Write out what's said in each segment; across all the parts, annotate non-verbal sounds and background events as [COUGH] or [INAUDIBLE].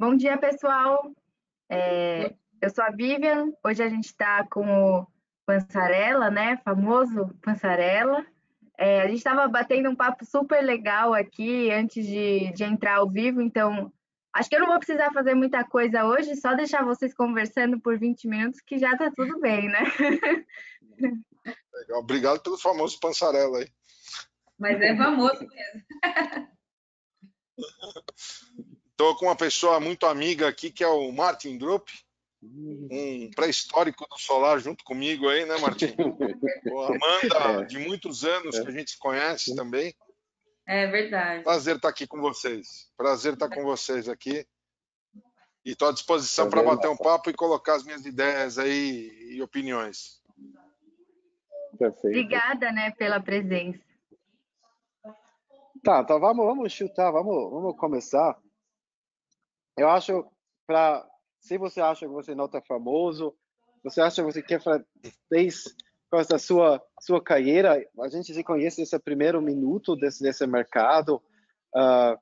Bom dia, pessoal. É, eu sou a Vivian. Hoje a gente está com o Pansarela, né? Famoso Pansarela. É, a gente estava batendo um papo super legal aqui antes de, de entrar ao vivo, então acho que eu não vou precisar fazer muita coisa hoje, só deixar vocês conversando por 20 minutos que já está tudo bem, né? Legal. Obrigado pelo famoso Pansarela aí. Mas é famoso mesmo. [LAUGHS] Estou com uma pessoa muito amiga aqui, que é o Martin Drupp, um pré-histórico do Solar junto comigo aí, né, Martin? [LAUGHS] O Amanda, é. de muitos anos que a gente se conhece também. É verdade. Prazer estar aqui com vocês. Prazer estar com vocês aqui. E estou à disposição para bater um papo e colocar as minhas ideias aí e opiniões. Perfeito. Obrigada, né, pela presença. Tá, então vamos, vamos chutar, vamos, vamos começar. Eu acho, para se você acha que você não está famoso, você acha que você quer desde a sua sua carreira, a gente se conhece nesse primeiro minuto desse, desse mercado. Uh,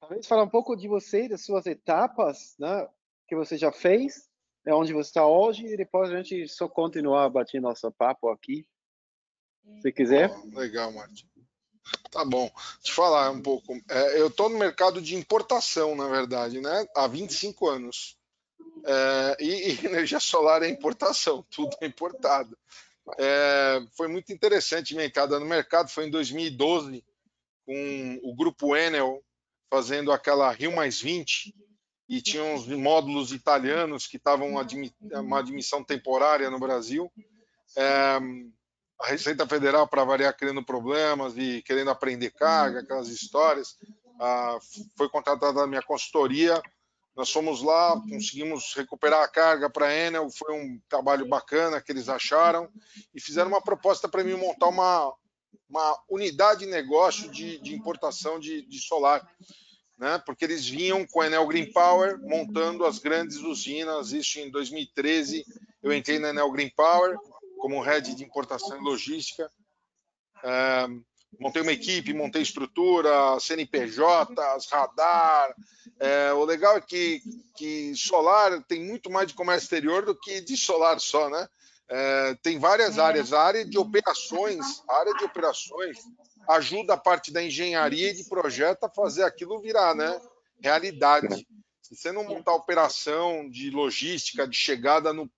talvez falar um pouco de você, das suas etapas, né, que você já fez, é onde você está hoje, e depois a gente só continuar batendo nosso papo aqui, se quiser. legal, Martin. Tá bom. Te falar um pouco. É, eu estou no mercado de importação, na verdade, né? Há 25 anos. É, e, e, [LAUGHS] energia solar é importação, tudo é importado. É, foi muito interessante minha entrada no mercado, foi em 2012, com o grupo Enel fazendo aquela Rio Mais 20, e tinha uns módulos italianos que estavam uma admissão temporária no Brasil. É, a Receita Federal, para variar, criando problemas e querendo aprender carga, aquelas histórias. Ah, foi contratada a minha consultoria. Nós fomos lá, conseguimos recuperar a carga para a Enel. Foi um trabalho bacana que eles acharam e fizeram uma proposta para mim montar uma, uma unidade de negócio de, de importação de, de solar. Né? Porque eles vinham com a Enel Green Power montando as grandes usinas. Isso em 2013 eu entrei na Enel Green Power como head de importação e logística. É, montei uma equipe, montei estrutura, CNPJs, radar. É, o legal é que, que solar tem muito mais de comércio exterior do que de solar só, né? É, tem várias áreas. A área de operações, a área de operações ajuda a parte da engenharia e de projeto a fazer aquilo virar, né? Realidade. Se você não montar operação de logística, de chegada no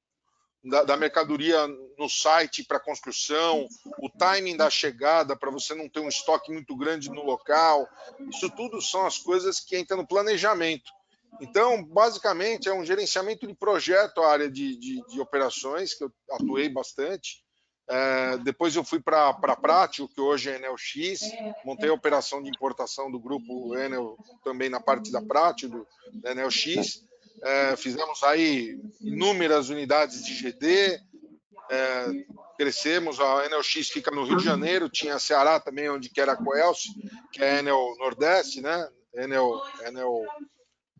da, da mercadoria no site para construção, o timing da chegada para você não ter um estoque muito grande no local. Isso tudo são as coisas que entram no planejamento. Então, basicamente, é um gerenciamento de projeto a área de, de, de operações, que eu atuei bastante. É, depois eu fui para a Prátio, que hoje é Enel X, montei a operação de importação do grupo Enel também na parte da Prátio, do, Enel X. É, fizemos aí inúmeras unidades de GD, é, crescemos, a Enel X fica no Rio de Janeiro, tinha a Ceará também, onde que era a Coelce, que é a Enel Nordeste, né? Enel, Enel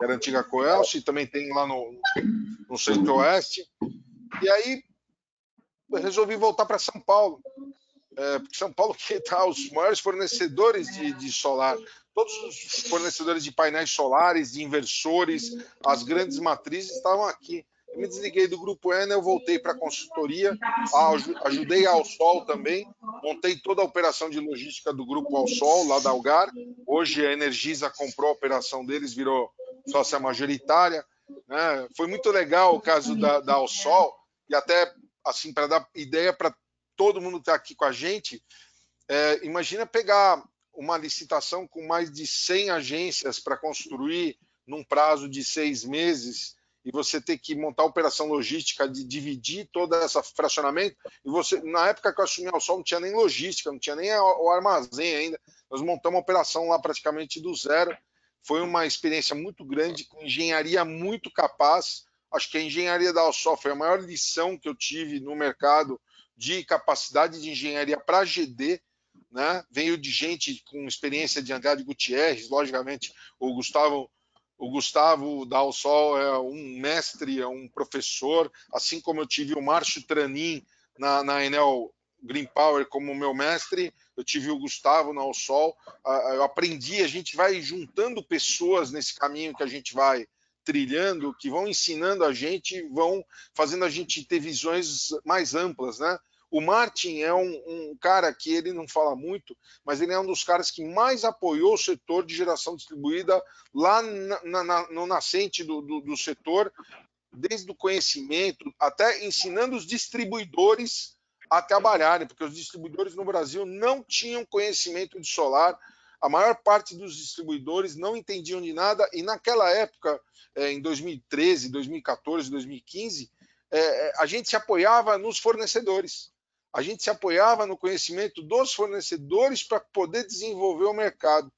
era a antiga Coelce, também tem lá no, no Centro-Oeste. E aí resolvi voltar para São Paulo, é, porque São Paulo que está os maiores fornecedores de, de solar todos os fornecedores de painéis solares, de inversores, as grandes matrizes estavam aqui. Eu me desliguei do grupo Enel, voltei para a consultoria, ajudei ao Sol também, montei toda a operação de logística do grupo ao Sol, lá da Algar. Hoje a Energisa comprou a operação deles, virou sócia majoritária. Né? Foi muito legal o caso da, da Ao Sol, e até assim, para dar ideia para todo mundo está aqui com a gente, é, imagina pegar uma licitação com mais de 100 agências para construir num prazo de seis meses e você ter que montar a operação logística de dividir todo esse fracionamento e você na época que eu assumi ao sol não tinha nem logística não tinha nem o armazém ainda nós montamos uma operação lá praticamente do zero. Foi uma experiência muito grande com engenharia muito capaz. Acho que a engenharia da Alsol foi a maior lição que eu tive no mercado de capacidade de engenharia para GD né? Veio de gente com experiência de Andrade Gutierrez, logicamente o Gustavo o Gustavo Dal Sol é um mestre, é um professor, assim como eu tive o Márcio Tranin na, na Enel Green Power como meu mestre, eu tive o Gustavo na Sol, eu aprendi, a gente vai juntando pessoas nesse caminho que a gente vai trilhando, que vão ensinando a gente, vão fazendo a gente ter visões mais amplas, né? O Martin é um, um, cara que ele não fala muito, mas ele é um dos caras que mais apoiou o setor de geração distribuída lá na, na, no nascente do, do, do setor, desde o conhecimento, até ensinando os distribuidores a trabalharem, porque os distribuidores no Brasil não tinham conhecimento de solar, a maior parte dos distribuidores não entendiam de nada, e naquela época, é, em 2013, 2014, 2015, a gente se apoiava nos fornecedores. A gente se apoiava no conhecimento dos fornecedores para poder desenvolver o mercado.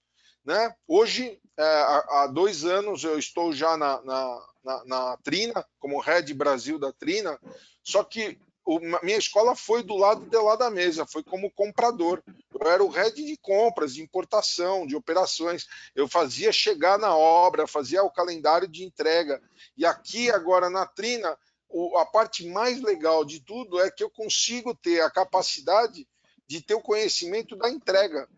Né? Hoje, é, há dois anos, eu estou já na, na, na, na Trina, como Head Brasil da Trina, só que o, minha escola foi do lado de lá da mesa, foi como comprador. Eu era o head de compras, de importação, de operações. Eu fazia chegar na obra, fazia o calendário de entrega. E aqui, agora na Trina, o, a parte mais legal de tudo é que eu consigo ter a capacidade de ter o conhecimento da entrega.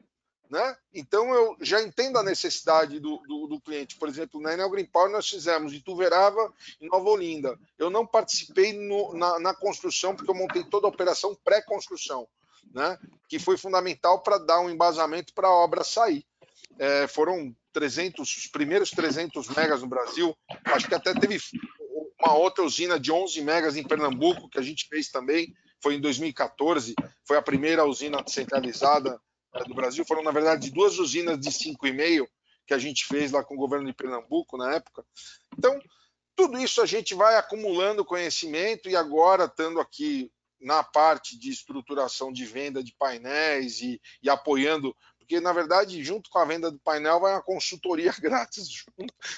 Né? Então eu já entendo a necessidade do, do, do, cliente. Por exemplo, na Enel Green Power nós fizemos de Tuverava e Nova Olinda. Eu não participei no, na, na, construção porque eu montei toda a operação pré-construção, né? que foi fundamental para dar um embasamento para a obra sair. É, foram 300, os primeiros 300 megas no Brasil. Acho que até teve uma outra usina de 11 megas em Pernambuco que a gente fez também. Foi em 2014. Foi a primeira usina centralizada do Brasil. Foram, na verdade, duas usinas de 5,5 que a gente fez lá com o governo de Pernambuco na época. Então, tudo isso a gente vai acumulando conhecimento e agora, estando aqui na parte de estruturação de venda de painéis e, e, apoiando, porque na verdade, junto com a venda do painel, vai uma consultoria [LAUGHS] grátis.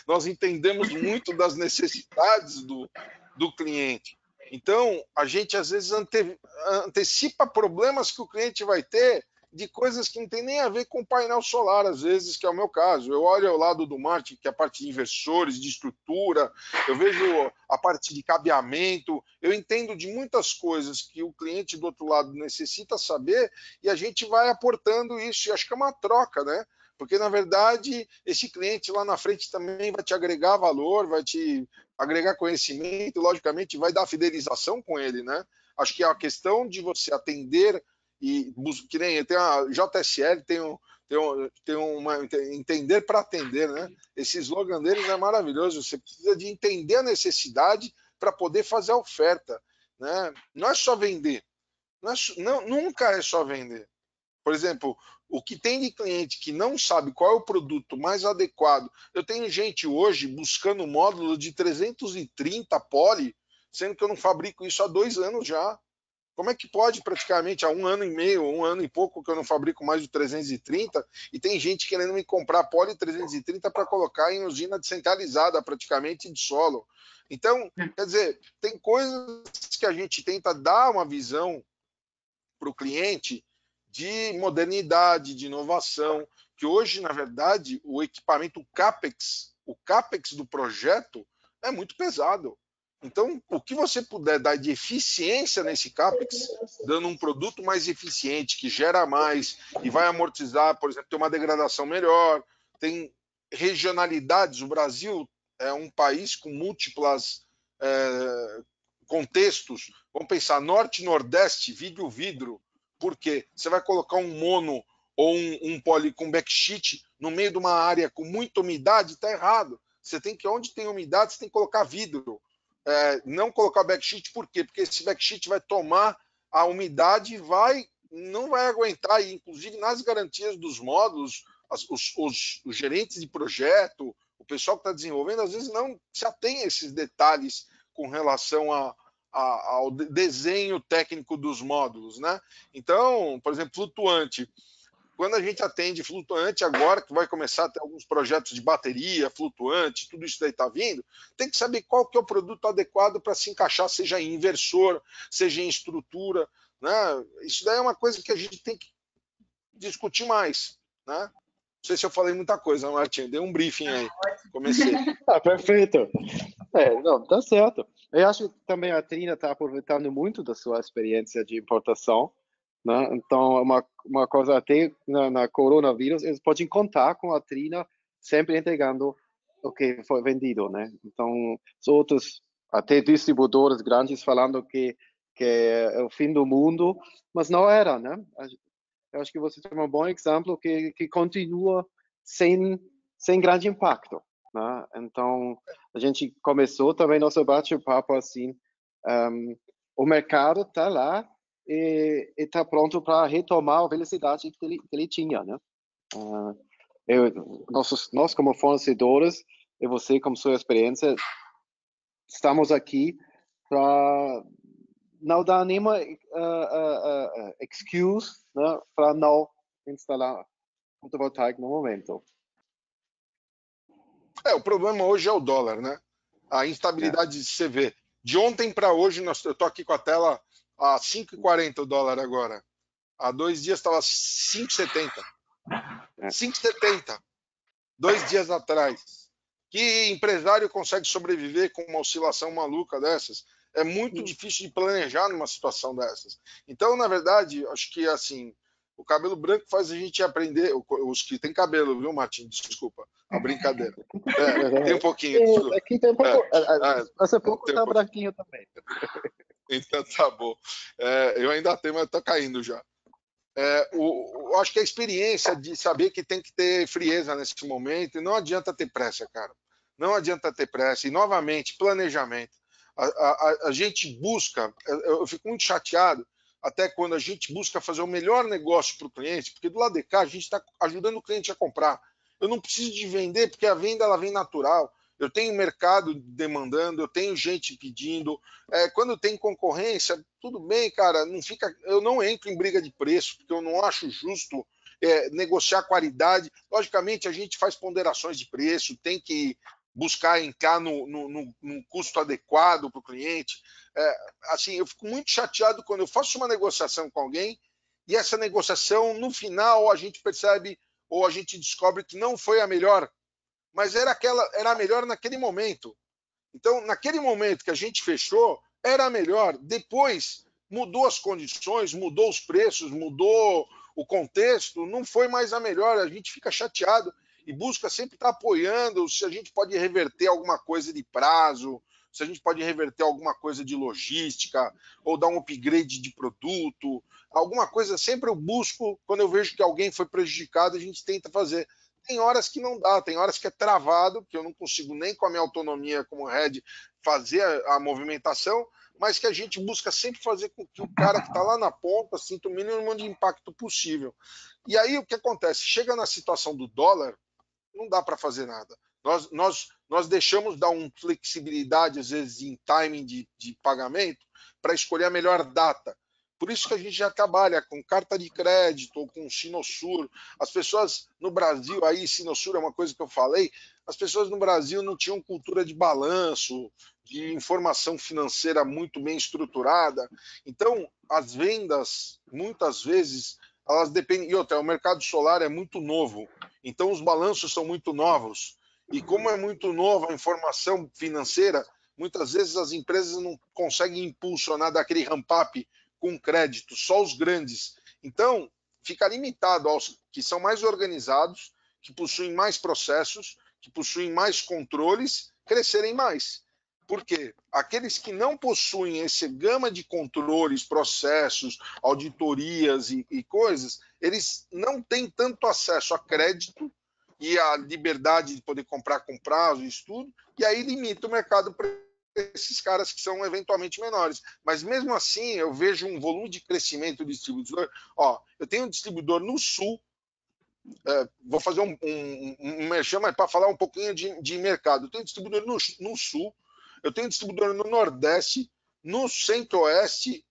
Nós entendemos muito das necessidades do, do cliente. Então, a gente às vezes ante, antecipa problemas que o cliente vai ter de coisas que não tem nem a ver com painel solar, às vezes, que é o meu caso. Eu olho ao lado do marketing, que é a parte de inversores, de estrutura, eu vejo a parte de cabeamento, eu entendo de muitas coisas que o cliente do outro lado necessita saber e a gente vai aportando isso. E acho que é uma troca, né? Porque, na verdade, esse cliente lá na frente também vai te agregar valor, vai te agregar conhecimento, logicamente, vai dar fidelização com ele, né? Acho que é a questão de você atender e que nem tem a JSL, tem um, tem, um, tem uma entender para atender, né? Esse slogan deles é maravilhoso. Você precisa de entender a necessidade para poder fazer a oferta, né? Não é só vender, não, é, não nunca é só vender. Por exemplo, o que tem de cliente que não sabe qual é o produto mais adequado. Eu tenho gente hoje buscando módulo de 330 poli, sendo que eu não fabrico isso há dois anos já. Como é que pode, praticamente, há um ano e meio, um ano e pouco, que eu não fabrico mais de 330, e tem gente querendo me comprar poli 330 para colocar em usina descentralizada, praticamente de solo. Então, hum. quer dizer, tem coisas que a gente tenta dar uma visão para o cliente de modernidade, de inovação, que hoje, na verdade, o equipamento o CAPEX, o CAPEX do projeto é muito pesado. Então, o que você puder dar de eficiência nesse CAPEX, dando um produto mais eficiente, que gera mais e vai amortizar, por exemplo, tem uma degradação melhor, tem regionalidades. O Brasil é um país com múltiplas é, contextos. Vamos pensar norte, nordeste, vidro, vidro. Por quê? Você vai colocar um mono ou um, um poli com backsheet no meio de uma área com muita umidade, está errado. Você tem que, onde tem umidade, você tem que colocar vidro é, não colocar backsheet, por quê? Porque esse backsheet vai tomar a umidade e vai, não vai aguentar, e inclusive nas garantias dos módulos, as, os, os, os, gerentes de projeto, o pessoal que está desenvolvendo, às vezes não se atém a esses detalhes com relação a, a, ao desenho técnico dos módulos, né? Então, por exemplo, flutuante quando a gente atende flutuante agora, que vai começar a ter alguns projetos de bateria, flutuante, tudo isso daí está vindo, tem que saber qual que é o produto adequado para se encaixar, seja em inversor, seja em estrutura. Né? Isso daí é uma coisa que a gente tem que discutir mais. Né? Não sei se eu falei muita coisa, Martinho. Dei um briefing aí. Comecei. ah, [LAUGHS] perfeito. É, não, tá certo. Eu acho que também a Trina está aproveitando muito da sua experiência de importação né? Então, uma, uma coisa até na, na, coronavírus, eles podem contar com a Trina sempre entregando o que foi vendido, né? Então, os outros, até distribuidores grandes falando que que é o fim do mundo, mas não era, né? Eu acho que você tem um bom exemplo que, que continua sem, sem grande impacto. Né? Então, a gente começou também nosso bate-papo assim, um, o mercado está lá e está pronto para retomar a velocidade que ele, que ele tinha, né? Uh, eu, nossos, nós como fornecedores e você com sua experiência estamos aqui para não dá nenhuma uh, uh, uh, excuse né, para não instalar fotovoltaico no momento. É, o problema hoje é o dólar, né? A instabilidade é. de CV. De ontem para hoje, nós, eu estou aqui com a tela a 5,40 o dólar agora. Há dois dias estava 5,70. É. 5,70. Dois dias atrás. Que empresário consegue sobreviver com uma oscilação maluca dessas? é muito difícil de planejar numa situação dessas. Então, na verdade, acho que assim, o cabelo branco faz a gente aprender. Os que tem cabelo, viu, Martin? Desculpa, a brincadeira. [LAUGHS] É, tem um pouquinho. Aqui tem um pouco. É, é, é essa pouco tá um branquinho também. Então [LAUGHS] tá bom. É, eu ainda tenho, mas tá caindo já. É, o, o, acho que a experiência de saber que tem que ter frieza nesse momento, e não adianta ter pressa, cara. Não adianta ter pressa. E novamente, planejamento a, a, a gente busca, eu fico muito chateado até quando a gente busca fazer o melhor negócio para o cliente, porque do lado de cá a gente está ajudando o cliente a comprar. Eu não preciso de vender, porque a venda ela vem natural. Eu tenho mercado demandando, eu tenho gente pedindo. É, quando tem concorrência, tudo bem, cara. Não fica, eu não entro em briga de preço, porque eu não acho justo é, negociar qualidade. Logicamente, a gente faz ponderações de preço, tem que buscar entrar no, no, no, no custo adequado para o cliente. É, assim, eu fico muito chateado quando eu faço uma negociação com alguém e essa negociação, no final, a gente percebe ou a gente descobre que não foi a melhor, mas era aquela, era a melhor naquele momento. Então, naquele momento que a gente fechou, era a melhor. Depois mudou as condições, mudou os preços, mudou o contexto, não foi mais a melhor. A gente fica chateado e busca sempre estar apoiando se a gente pode reverter alguma coisa de prazo, se a gente pode reverter alguma coisa de logística, ou dar um upgrade de produto, alguma coisa. Sempre eu busco, quando eu vejo que alguém foi prejudicado, a gente tenta fazer. Tem horas que não dá, tem horas que é travado, que eu não consigo nem com a minha autonomia como head fazer a, a movimentação, mas que a gente busca sempre fazer com que o cara que está lá na ponta sinta o mínimo de impacto possível. E aí o que acontece? Chega na situação do dólar, não dá para fazer nada. Nós, nós, nós deixamos dar uma flexibilidade, às vezes, em timing de, de pagamento, para escolher a melhor data. Por isso que a gente já trabalha com carta de crédito ou com Sinosur. As pessoas no Brasil, aí Sinosur é uma coisa que eu falei, as pessoas no Brasil não tinham cultura de balanço, de informação financeira muito bem estruturada. Então, as vendas, muitas vezes, elas dependem. E outra, o mercado solar é muito novo. Então, os balanços são muito novos. E como é muito nova a informação financeira, muitas vezes as empresas não conseguem impulsionar daquele ramp-up com crédito, só os grandes. Então, fica limitado aos que são mais organizados, que possuem mais processos, que possuem mais controles, crescerem mais. Por quê? Aqueles que não possuem esse gama de controles, processos, auditorias e, e coisas, eles não têm tanto acesso a crédito e a liberdade de poder comprar com prazo e tudo, e aí limita o mercado esses caras que são eventualmente menores. Mas mesmo assim, eu vejo um volume de crescimento do distribuidor. Ó, eu tenho um distribuidor no sul, é, vou fazer um, um, um merchan, mas para falar um pouquinho de, de mercado. Eu tenho distribuidor no, no sul, eu tenho distribuidor no Nordeste, no Centro-Oeste,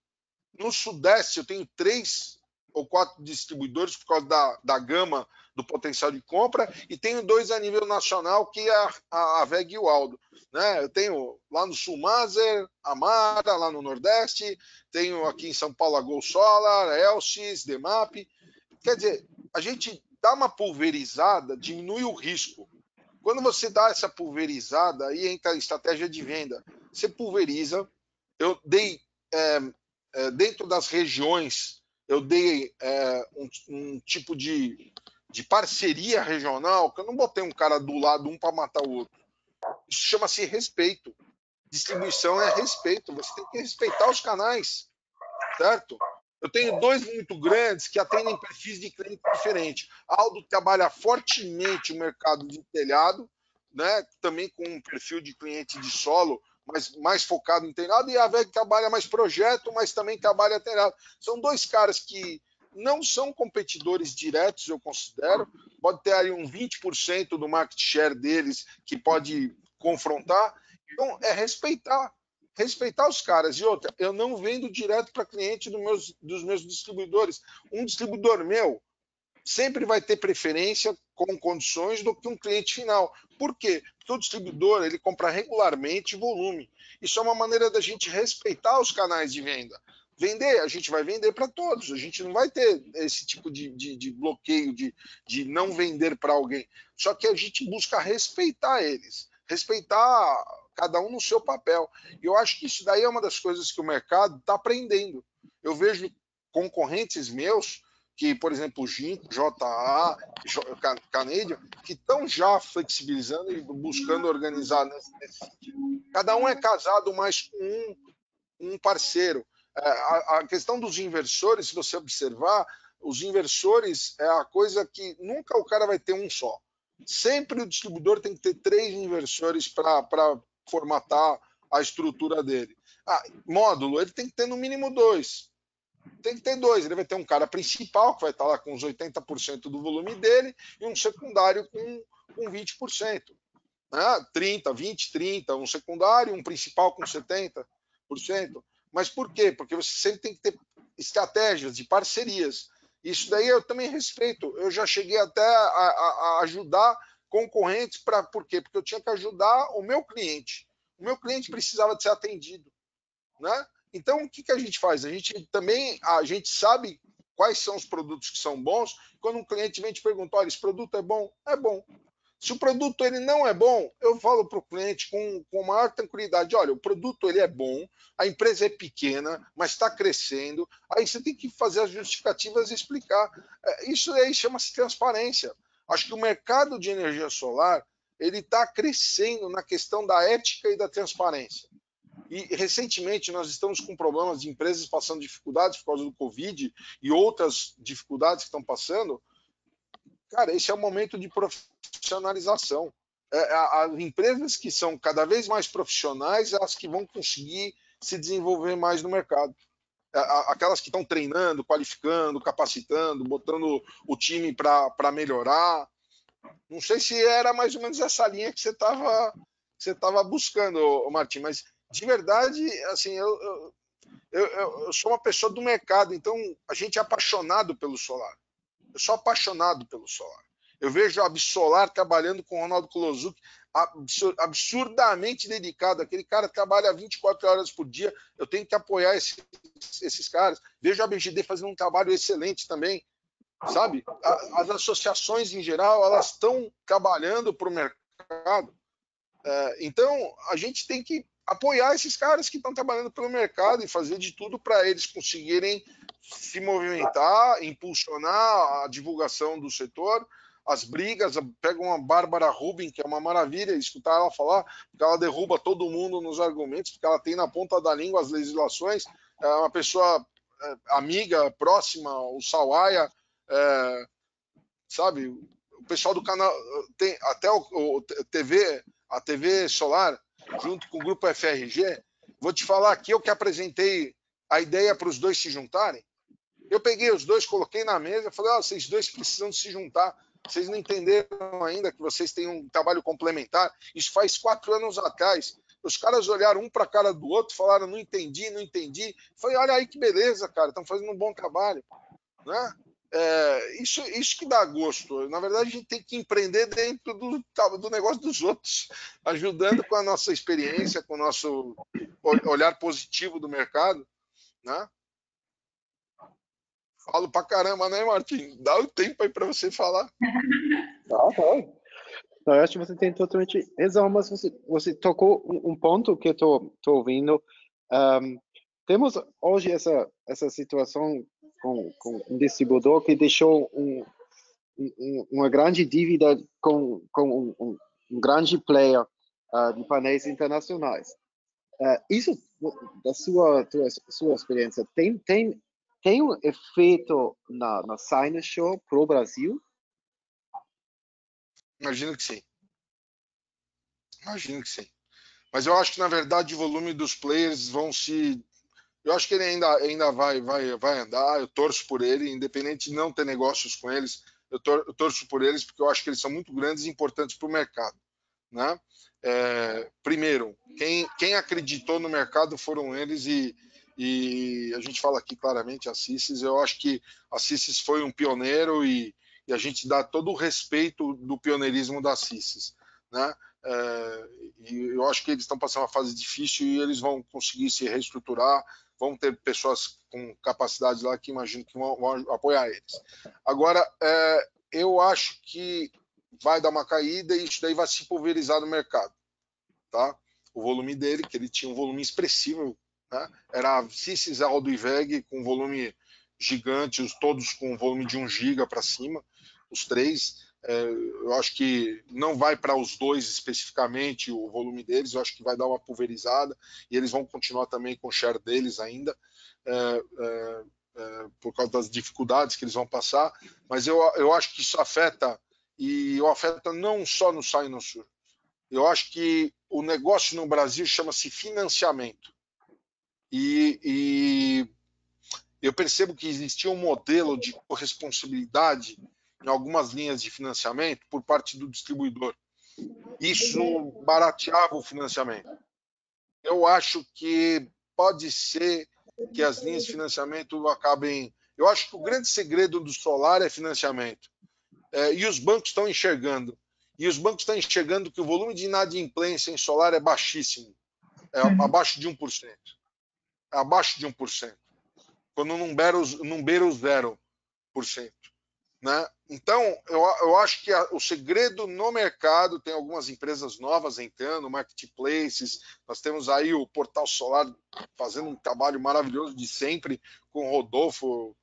no Sudeste. Eu tenho três ou quatro distribuidores por causa da, da gama do potencial de compra e tenho dois a nível nacional que é a, a, a VEG e o Aldo. Né? Eu tenho lá no Sul Mazer, Amara, lá no Nordeste, tenho aqui em São Paulo a Gol Solar, Elsis, Demap. Quer dizer, a gente dá uma pulverizada, diminui o risco. Quando você dá essa pulverizada, aí entra a estratégia de venda. Você pulveriza. Eu dei, é, é, dentro das regiões, eu dei é, um, um, tipo de, de parceria regional, que eu não botei um cara do lado, um para matar o outro. Isso chama-se respeito. Distribuição é respeito. Você tem que respeitar os canais, certo? Eu tenho dois muito grandes que atendem perfis de cliente diferentes. Aldo trabalha fortemente o mercado de telhado, né? também com um perfil de cliente de solo, mas mais focado em telhado, e a VEG trabalha mais projeto, mas também trabalha telhado. São dois caras que não são competidores diretos, eu considero. Pode ter aí um 20% do market share deles que pode confrontar. Então, é respeitar respeitar os caras. E outra, eu não vendo direto para cliente do meus, dos meus distribuidores. Um distribuidor meu sempre vai ter preferência com condições do que um cliente final. Por quê? Porque o distribuidor ele compra regularmente volume. Isso é uma maneira da gente respeitar os canais de venda. Vender, a gente vai vender para todos. A gente não vai ter esse tipo de, de, de bloqueio de, de não vender para alguém. Só que a gente busca respeitar eles. Respeitar cada um no seu papel. E eu acho que isso daí é uma das coisas que o mercado está aprendendo. Eu vejo concorrentes meus, que, por exemplo, o Ginkgo, JA, Canadian, que estão já flexibilizando e buscando organizar nesse, sentido. Cada um é casado mais com um, um parceiro. É, a, questão dos inversores, se você observar, os inversores é a coisa que nunca o cara vai ter um só. Sempre o distribuidor tem que ter três inversores para formatar a estrutura dele. Ah, módulo, ele tem que ter no mínimo dois. Tem que ter dois. Ele vai ter um cara principal, que vai estar lá com os 80% do volume dele, e um secundário com, com 20%. Né? 30, 20, 30, um secundário, um principal com 70%. Mas por quê? Porque você sempre tem que ter estratégias de parcerias. Isso daí eu também respeito. Eu já cheguei até a, a, a ajudar concorrentes para por quê? Porque eu tinha que ajudar o meu cliente. O meu cliente precisava de ser atendido, né? Então o que, que a gente faz? A gente também a gente sabe quais são os produtos que são bons. Quando um cliente vem te perguntar, olha, esse produto é bom, é bom. Se o produto ele não é bom, eu falo para o cliente com, com maior tranquilidade: olha, o produto ele é bom, a empresa é pequena, mas está crescendo. Aí você tem que fazer as justificativas e explicar. É, isso aí chama-se transparência. Acho que o mercado de energia solar ele está crescendo na questão da ética e da transparência. E recentemente nós estamos com problemas de empresas passando dificuldades por causa do Covid e outras dificuldades que estão passando. Cara, esse é o momento de profissionalização. É, as empresas que são cada vez mais profissionais, elas que vão conseguir se desenvolver mais no mercado aquelas que estão treinando, qualificando, capacitando, botando o time para melhorar. Não sei se era mais ou menos essa linha que você estava você tava buscando, Martim, mas de verdade, assim, eu, eu, eu, eu, sou uma pessoa do mercado, então a gente é apaixonado pelo solar. Eu sou apaixonado pelo solar. Eu vejo a Absolar trabalhando com o Ronaldo Klozuk, absurdamente dedicado. Aquele cara trabalha 24 horas por dia. Eu tenho que apoiar esse, esses caras. Vejo a BGD fazendo um trabalho excelente também. Sabe? As associações em geral, elas estão trabalhando para o mercado. É, então, a gente tem que apoiar esses caras que estão trabalhando pelo mercado e fazer de tudo para eles conseguirem se movimentar, impulsionar a divulgação do setor as brigas, pega uma Bárbara Rubin, que é uma maravilha escutar ela falar, porque ela derruba todo mundo nos argumentos, porque ela tem na ponta da língua as legislações, é uma pessoa é, amiga, próxima, o Sawaia, é, sabe, o pessoal do canal, tem até o, o, TV, a TV Solar, junto com o grupo FRG, vou te falar aqui, eu que apresentei a ideia para os dois se juntarem, eu peguei os dois, coloquei na mesa, falei, oh, vocês dois precisam se juntar, vocês não entenderam ainda que vocês têm um trabalho complementar. Isso faz quatro anos atrás. Os caras olharam um para a cara do outro, falaram: não entendi, não entendi. Falei: olha aí que beleza, cara, estão fazendo um bom trabalho. Né? É, isso, isso que dá gosto. Na verdade, a gente tem que empreender dentro do, do negócio dos outros, ajudando com a nossa experiência, com o nosso olhar positivo do mercado. Né? Falo pra caramba, né, Martim? Dá o tempo aí para você falar. [LAUGHS] Tá, tá. Não, eu acho que você tem totalmente razão, mas você, você tocou um, ponto que eu tô, tô ouvindo. Um, temos hoje essa, essa situação com, com um distribuidor que deixou um, um, uma grande dívida com, com um grande player uh, de painéis internacionais. Uh, isso, da sua, tua, sua experiência, tem, tem, tem um efeito na, na Sinus Show para o Brasil? Imagino que sim. Imagino que sim. Mas eu acho que, na verdade, o volume dos players vão se. Eu acho que ele ainda, ainda vai, vai, vai andar. Eu torço por ele, independente de não ter negócios com eles. Eu, tor eu torço por eles porque eu acho que eles são muito grandes e importantes para o mercado. Né? É, primeiro, quem, quem acreditou no mercado foram eles e, e a gente fala aqui claramente a Cissis. Eu acho que a Cissis foi um pioneiro e, e a gente dá todo o respeito do pioneirismo da Cissis. Né? É, e eu acho que eles estão passando uma fase difícil e eles vão conseguir se reestruturar, vão ter pessoas com capacidade lá que imagino que vão, vão apoiar eles. Agora, é, eu acho que vai dar uma caída e isso daí vai se pulverizar no mercado. Tá? O volume dele, que ele tinha um volume expressivo, né? era Cissis, Aldo e VEG com volume gigante, os, todos com volume de 1 giga para cima, os três. É, eu acho que não vai para os dois especificamente o volume deles, eu acho que vai dar uma pulverizada e eles vão continuar também com o share deles ainda, é, é, é por causa das dificuldades que eles vão passar, mas eu, eu acho que isso afeta, e afeta não só no Sinosur, eu acho que o negócio no Brasil chama-se financiamento. E, e eu percebo que existia um modelo de corresponsabilidade em algumas linhas de financiamento por parte do distribuidor. Isso barateava o financiamento. Eu acho que pode ser que as linhas de financiamento acabem. Eu acho que o grande segredo do solar é financiamento. É, e os bancos estão enxergando. E os bancos estão enxergando que o volume de inadimplência em solar é baixíssimo é uhum. abaixo de 1%. Abaixo de 1%. Quando não beira, os, não beira os 0%. Né? Então, eu, eu acho que a, o segredo no mercado tem algumas empresas novas entrando, marketplaces. Nós temos aí o Portal Solar fazendo um trabalho maravilhoso de sempre com o Rodolfo.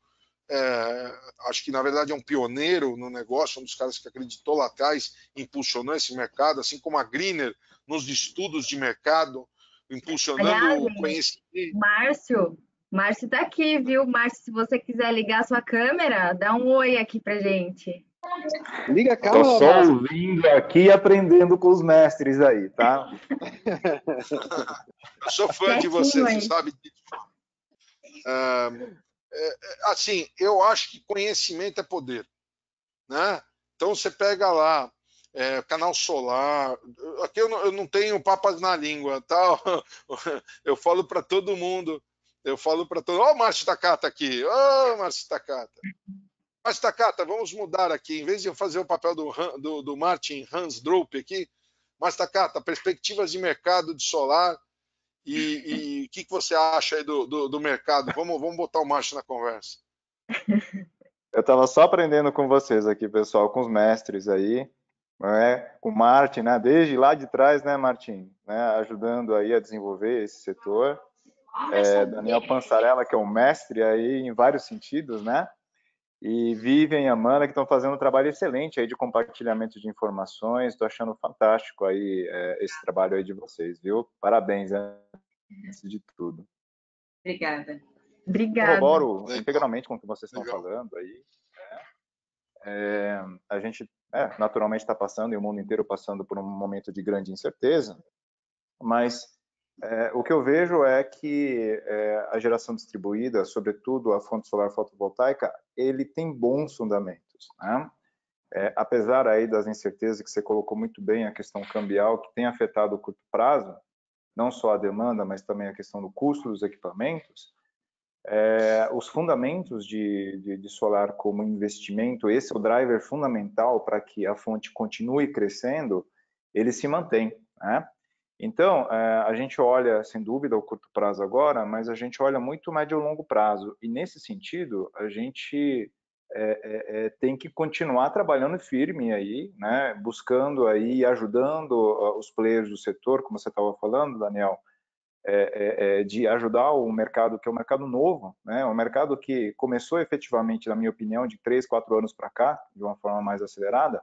É, acho que na verdade é um pioneiro no negócio, um dos caras que acreditou lá atrás, impulsionou esse mercado, assim como a Greener nos estudos de mercado, impulsionando Aliás, o conhecimento. Márcio, Márcio está aqui, viu? Márcio, se você quiser ligar sua câmera, dá um oi aqui pra gente. Liga a câmera. Estou só ouvindo aqui e aprendendo com os mestres aí, tá? [LAUGHS] eu sou fã de você, você sabe disso. É, é, assim, eu acho que conhecimento é poder, né? Então você pega lá é, canal solar. Aqui eu não, eu não, tenho papas na língua, tal. Tá? [LAUGHS] Eu falo para todo mundo. Eu falo para todo. Ó, oh, Márcio Takata aqui. Ô, oh, Márcio Takata. Márcio Takata, vamos mudar aqui. Em vez de eu fazer o papel do, do, do Martin Hans Droop aqui, Márcio Takata, perspectivas de mercado de solar. E o que, que você acha aí do, do, do mercado? Vamos, vamos botar o Márcio na conversa. Eu estava só aprendendo com vocês aqui, pessoal, com os mestres aí é? o Martin, né? desde lá de trás, né, Martin, né? ajudando aí a desenvolver esse setor. É, Daniel Pansarella, que é um mestre aí em vários sentidos, né? E Vivian e Amanda, que estão fazendo um trabalho excelente aí de compartilhamento de informações. Estou achando fantástico aí é, esse trabalho aí de vocês, viu? Parabéns, antes de tudo. Obrigada. Obrigada. Corroboro integralmente com o que vocês estão falando aí. É, a gente é, naturalmente está passando, e o mundo inteiro passando por um momento de grande incerteza, mas é, o que eu vejo é que é, a geração distribuída, sobretudo a fonte solar fotovoltaica, ele tem bons fundamentos, né? É, apesar aí das incertezas que você colocou muito bem, a questão cambial que tem afetado o curto prazo, não só a demanda, mas também a questão do custo dos equipamentos, é, os fundamentos de, de, de, solar como investimento, esse é o driver fundamental para que a fonte continue crescendo, ele se mantém. Né? Então, é, a gente olha, sem dúvida, o curto prazo agora, mas a gente olha muito médio e longo prazo. E, nesse sentido, a gente é, é, é tem que continuar trabalhando firme aí, né? buscando aí, ajudando os players do setor, como você estava falando, Daniel, é, é, é, de ajudar o mercado, que é um mercado novo, né? um mercado que começou efetivamente, na minha opinião, de três, quatro anos para cá, de uma forma mais acelerada,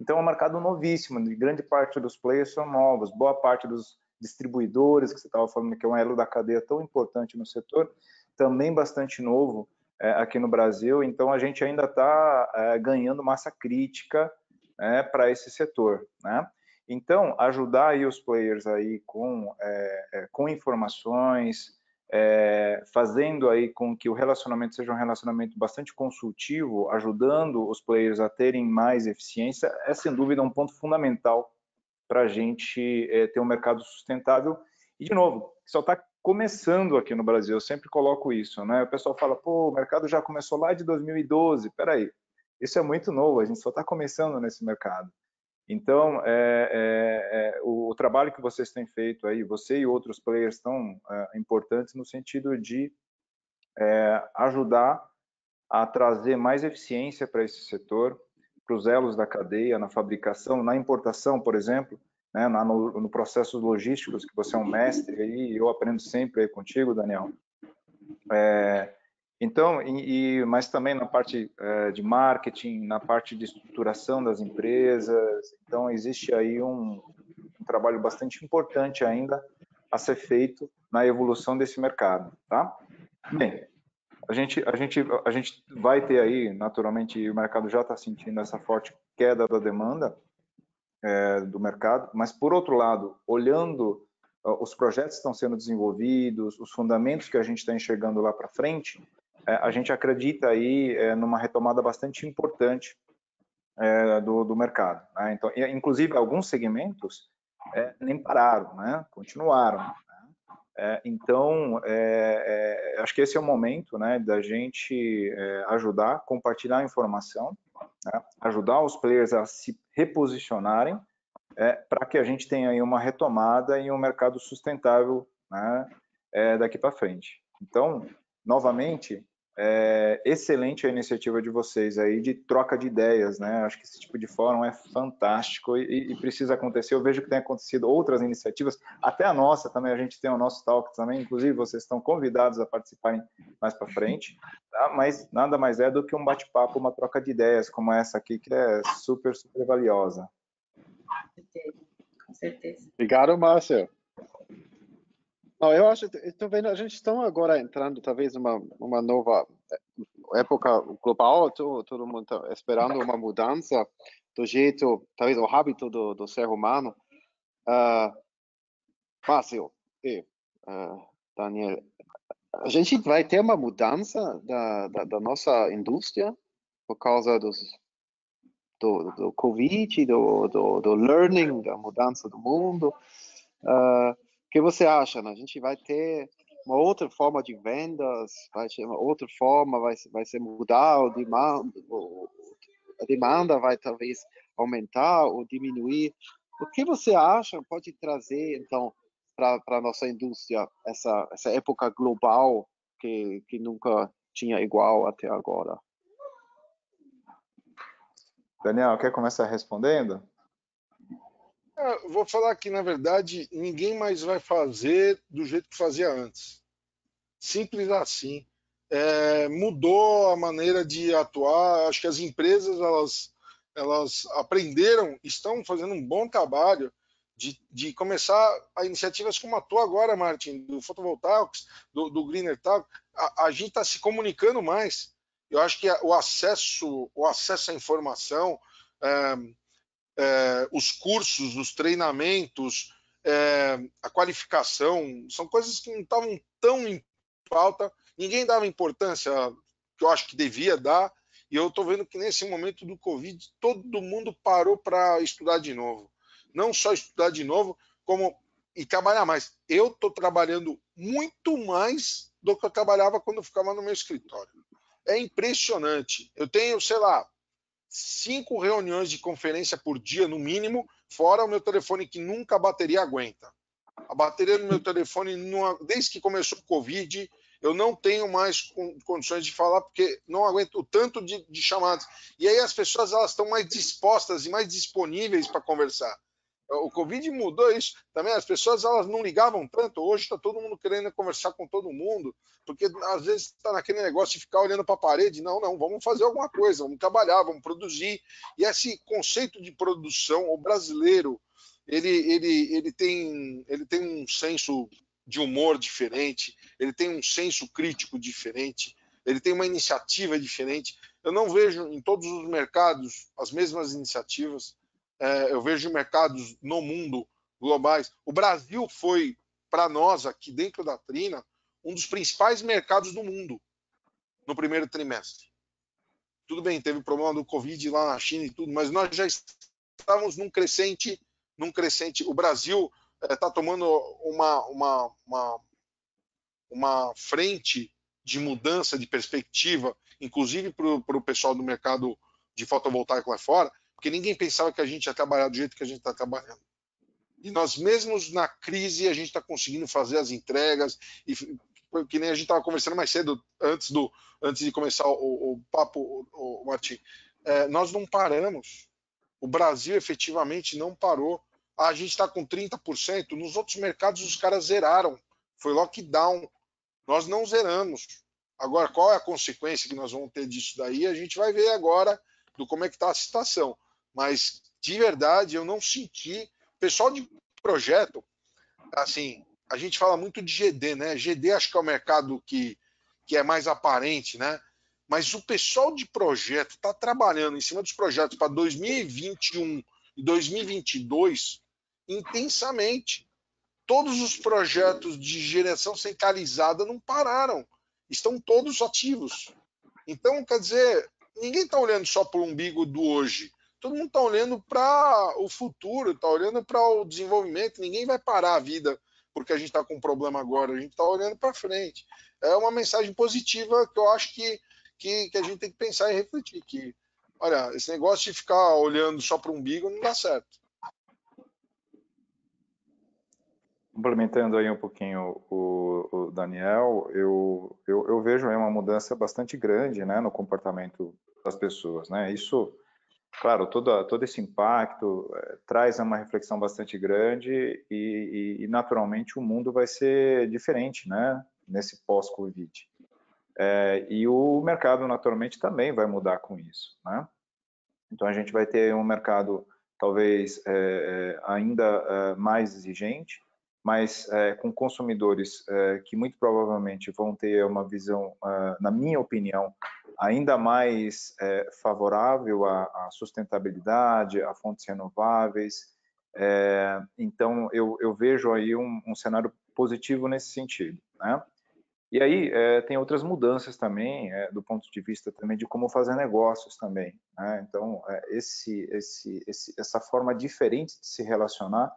Então é um mercado novíssimo, de grande parte dos players são novos, boa parte dos distribuidores, que você estava falando que é um elo da cadeia tão importante no setor, também bastante novo é, aqui no Brasil, então a gente ainda está é, ganhando massa crítica é, para esse setor, né? Então, ajudar aí os players aí com, é, é, com informações, é, fazendo aí com que o relacionamento seja um relacionamento bastante consultivo, ajudando os players a terem mais eficiência, é sem dúvida um ponto fundamental para a gente é, ter um mercado sustentável. E, de novo, só está começando aqui no Brasil, eu sempre coloco isso, né? O pessoal fala, pô, o mercado já começou lá de 2012, peraí, isso é muito novo, a gente só está começando nesse mercado. Então, é, é, é, o, o, trabalho que vocês têm feito aí, você e outros players estão é, importantes no sentido de é, ajudar a trazer mais eficiência para esse setor, para os elos da cadeia, na fabricação, na importação, por exemplo, né, no, no processos logísticos, que você é um mestre aí, eu aprendo sempre aí contigo, Daniel. É, então, e, mas também na parte é, de marketing, na parte de estruturação das empresas. Então, existe aí um, um, trabalho bastante importante ainda a ser feito na evolução desse mercado, tá? Bem, a gente, a gente, a gente vai ter aí, naturalmente, o mercado já está sentindo essa forte queda da demanda é, do mercado, mas por outro lado, olhando os projetos que estão sendo desenvolvidos, os fundamentos que a gente está enxergando lá para frente, a gente acredita aí é, numa retomada bastante importante é, do, do, mercado. Né? Então, inclusive alguns segmentos é, nem pararam, né? continuaram. Né? É, então, é, acho que esse é o momento né, da gente ajudar, compartilhar a informação, né? ajudar os players a se reposicionarem para que a gente tenha aí uma retomada e um mercado sustentável né, daqui para frente. Então, novamente, é excelente a iniciativa de vocês aí de troca de ideias, né? Acho que esse tipo de fórum é fantástico e, e, precisa acontecer. Eu vejo que tem acontecido outras iniciativas, até a nossa também, a gente tem o nosso talk também, inclusive vocês estão convidados a participarem mais para frente, tá? mas nada mais é do que um bate-papo, uma troca de ideias como essa aqui, que é super, super valiosa. Com certeza. Com certeza. Obrigado, Márcio. Não, eu acho, estou vendo, a gente está agora entrando talvez uma uma nova época global, todo, todo mundo está esperando uma mudança do jeito, talvez o hábito do, do ser humano. Uh, Márcio e uh, Daniel, a gente vai ter uma mudança da, da, da nossa indústria por causa dos, do, do Covid, do, do, do learning, da mudança do mundo. Uh, que você acha? Né? A gente vai ter uma outra forma de vendas, vai ser uma outra forma, vai, vai ser mudar o demanda, a demanda vai talvez aumentar ou diminuir. O que você acha pode trazer, então, para a nossa indústria essa, essa época global que, que nunca tinha igual até agora? Daniel, quer começar respondendo? É, vou falar que, na verdade, ninguém mais vai fazer do jeito que fazia antes. Simples assim. É, mudou a maneira de atuar. Acho que as empresas elas, elas aprenderam, estão fazendo um bom trabalho de, de começar a iniciativas como a tua agora, Martin, do Fotovoltaics, do, do Greener Talk. A, a gente está se comunicando mais. Eu acho que o acesso, o acesso à informação, é, é, os cursos, os treinamentos, é, a qualificação, são coisas que não estavam tão em pauta, ninguém dava importância que eu acho que devia dar, e eu estou vendo que nesse momento do Covid todo mundo parou para estudar de novo. Não só estudar de novo, como e trabalhar mais. Eu estou trabalhando muito mais do que eu trabalhava quando eu ficava no meu escritório. É impressionante. Eu tenho, sei lá, cinco reuniões de conferência por dia, no mínimo, fora o meu telefone que nunca a bateria aguenta. A bateria do meu [LAUGHS] telefone, desde que começou o Covid, eu não tenho mais condições de falar porque não aguento o tanto de, de chamadas. E aí as pessoas elas estão mais dispostas e mais disponíveis para conversar. O Covid mudou isso. Também as pessoas elas não ligavam tanto. Hoje está todo mundo querendo conversar com todo mundo, porque às vezes está naquele negócio de ficar olhando para a parede. Não, não, vamos fazer alguma coisa, vamos trabalhar, vamos produzir. E esse conceito de produção, o brasileiro, ele, ele, ele, tem, ele tem um senso de humor diferente, ele tem um senso crítico diferente, ele tem uma iniciativa diferente. Eu não vejo em todos os mercados as mesmas iniciativas é, eu vejo mercados no mundo globais. O Brasil foi, para nós aqui dentro da Trina, um dos principais mercados do mundo no primeiro trimestre. Tudo bem, teve problema do Covid lá na China e tudo, mas nós já estávamos num crescente, num crescente. O Brasil está é, tomando uma, uma, uma, uma frente de mudança de perspectiva, inclusive para o pessoal do mercado de fotovoltaico lá fora, porque ninguém pensava que a gente ia trabalhar do jeito que a gente está trabalhando. E nós mesmos na crise a gente está conseguindo fazer as entregas e que nem a gente estava conversando mais cedo antes do antes de começar o, o papo, o, o Martim. É, nós não paramos. O Brasil efetivamente não parou. Ah, a gente está com 30%. Nos outros mercados os caras zeraram. Foi lockdown. Nós não zeramos. Agora, qual é a consequência que nós vamos ter disso daí? A gente vai ver agora do como é que está a situação mas de verdade eu não senti. Pessoal de projeto, assim, a gente fala muito de GD, né? GD acho que é o mercado que, que é mais aparente, né? Mas o pessoal de projeto está trabalhando em cima dos projetos para 2021 e 2022 intensamente. Todos os projetos de geração centralizada não pararam, estão todos ativos. Então, quer dizer, ninguém está olhando só para o umbigo do hoje todo mundo está olhando para o futuro, está olhando para o desenvolvimento. Ninguém vai parar a vida porque a gente está com um problema agora, a gente está olhando para frente. É uma mensagem positiva que eu acho que, que, que, a gente tem que pensar e refletir. Que, olha, esse negócio de ficar olhando só para o umbigo não dá certo. Complementando aí um pouquinho o, o Daniel, eu, eu, eu, vejo aí uma mudança bastante grande né, no comportamento das pessoas. Né? Isso claro, todo, todo esse impacto é, traz uma reflexão bastante grande e, e, e, naturalmente o mundo vai ser diferente, né, nesse pós-Covid. É, e o mercado naturalmente também vai mudar com isso, né? Então a gente vai ter um mercado talvez é, ainda mais exigente, mas com consumidores que muito provavelmente vão ter uma visão, é, na minha opinião, ainda mais é, favorável à, à, sustentabilidade, a fontes renováveis. É, então, eu, eu, vejo aí um, um, cenário positivo nesse sentido. Né? E aí é, tem outras mudanças também, do ponto de vista também de como fazer negócios também. Né? Então, esse, esse, esse, essa forma diferente de se relacionar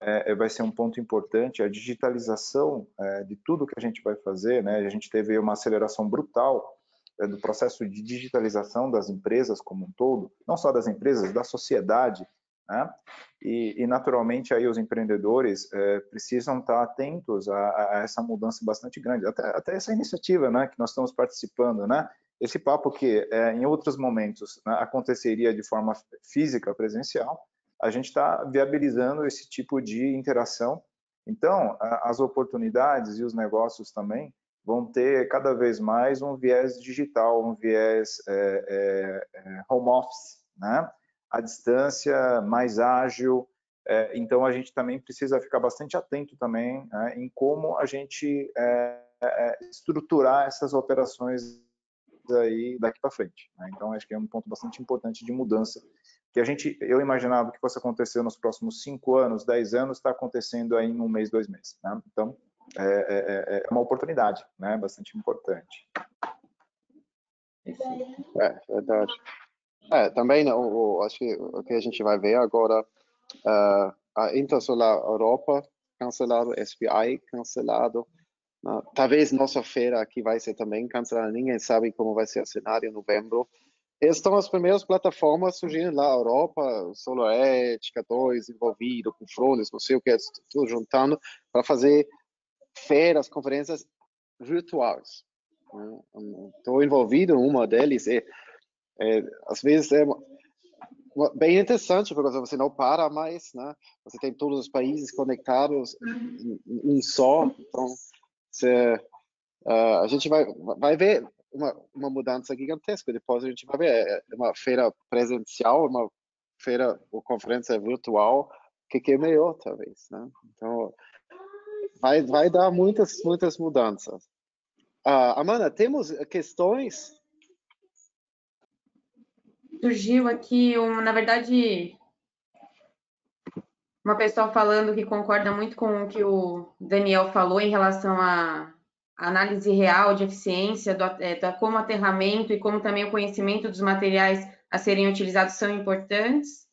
é, é, vai ser um ponto importante, a digitalização é, de tudo que a gente vai fazer, né? A gente teve uma aceleração brutal é, do processo de digitalização das empresas como um todo, não só das empresas, da sociedade, né? E, e naturalmente aí os empreendedores é, precisam estar atentos a, a, essa mudança bastante grande, até, até, essa iniciativa, né? Que nós estamos participando, né? Esse papo que é, em outros momentos né, aconteceria de forma física, presencial, a gente está viabilizando esse tipo de interação. Então, as oportunidades e os negócios também vão ter cada vez mais um viés digital, um viés é, é, é home office, né? A distância, mais ágil. É, então, a gente também precisa ficar bastante atento também né, em como a gente é, é, estruturar essas operações aí daqui para frente. Né? Então, acho que é um ponto bastante importante de mudança que a gente, eu imaginava que fosse acontecer nos próximos cinco anos, dez anos, está acontecendo aí em um mês, dois meses. Né? Então, é, é, é, é, uma oportunidade, né? Bastante importante. É, verdade. É, também, o, o, acho que o que a gente vai ver agora, uh, a Intersolar Europa cancelado, SPI cancelado, uh, talvez nossa feira aqui vai ser também cancelada, ninguém sabe como vai ser o cenário em novembro, estão as primeiras plataformas surgindo lá, Europa, SolarEdge, K2 envolvido, com Frones, não sei o que, tudo juntando para fazer feiras, conferências virtuais. Estou né? envolvido em uma deles e é, às vezes é, bem interessante, porque você não para mais, né? Você tem todos os países conectados em, em só. Então, uh, a gente vai, vai ver uma, uma mudança gigantesca. Depois a gente vai ver é, é uma feira presencial, uma feira ou conferência virtual, que, que é melhor, talvez, né? Então, vai, vai dar muitas, muitas mudanças. Uh, Amanda, temos questões surgiu aqui, um, na verdade, uma pessoa falando que concorda muito com o que o Daniel falou em relação à análise real de eficiência, do, é, do, como aterramento e como também o conhecimento dos materiais a serem utilizados são importantes.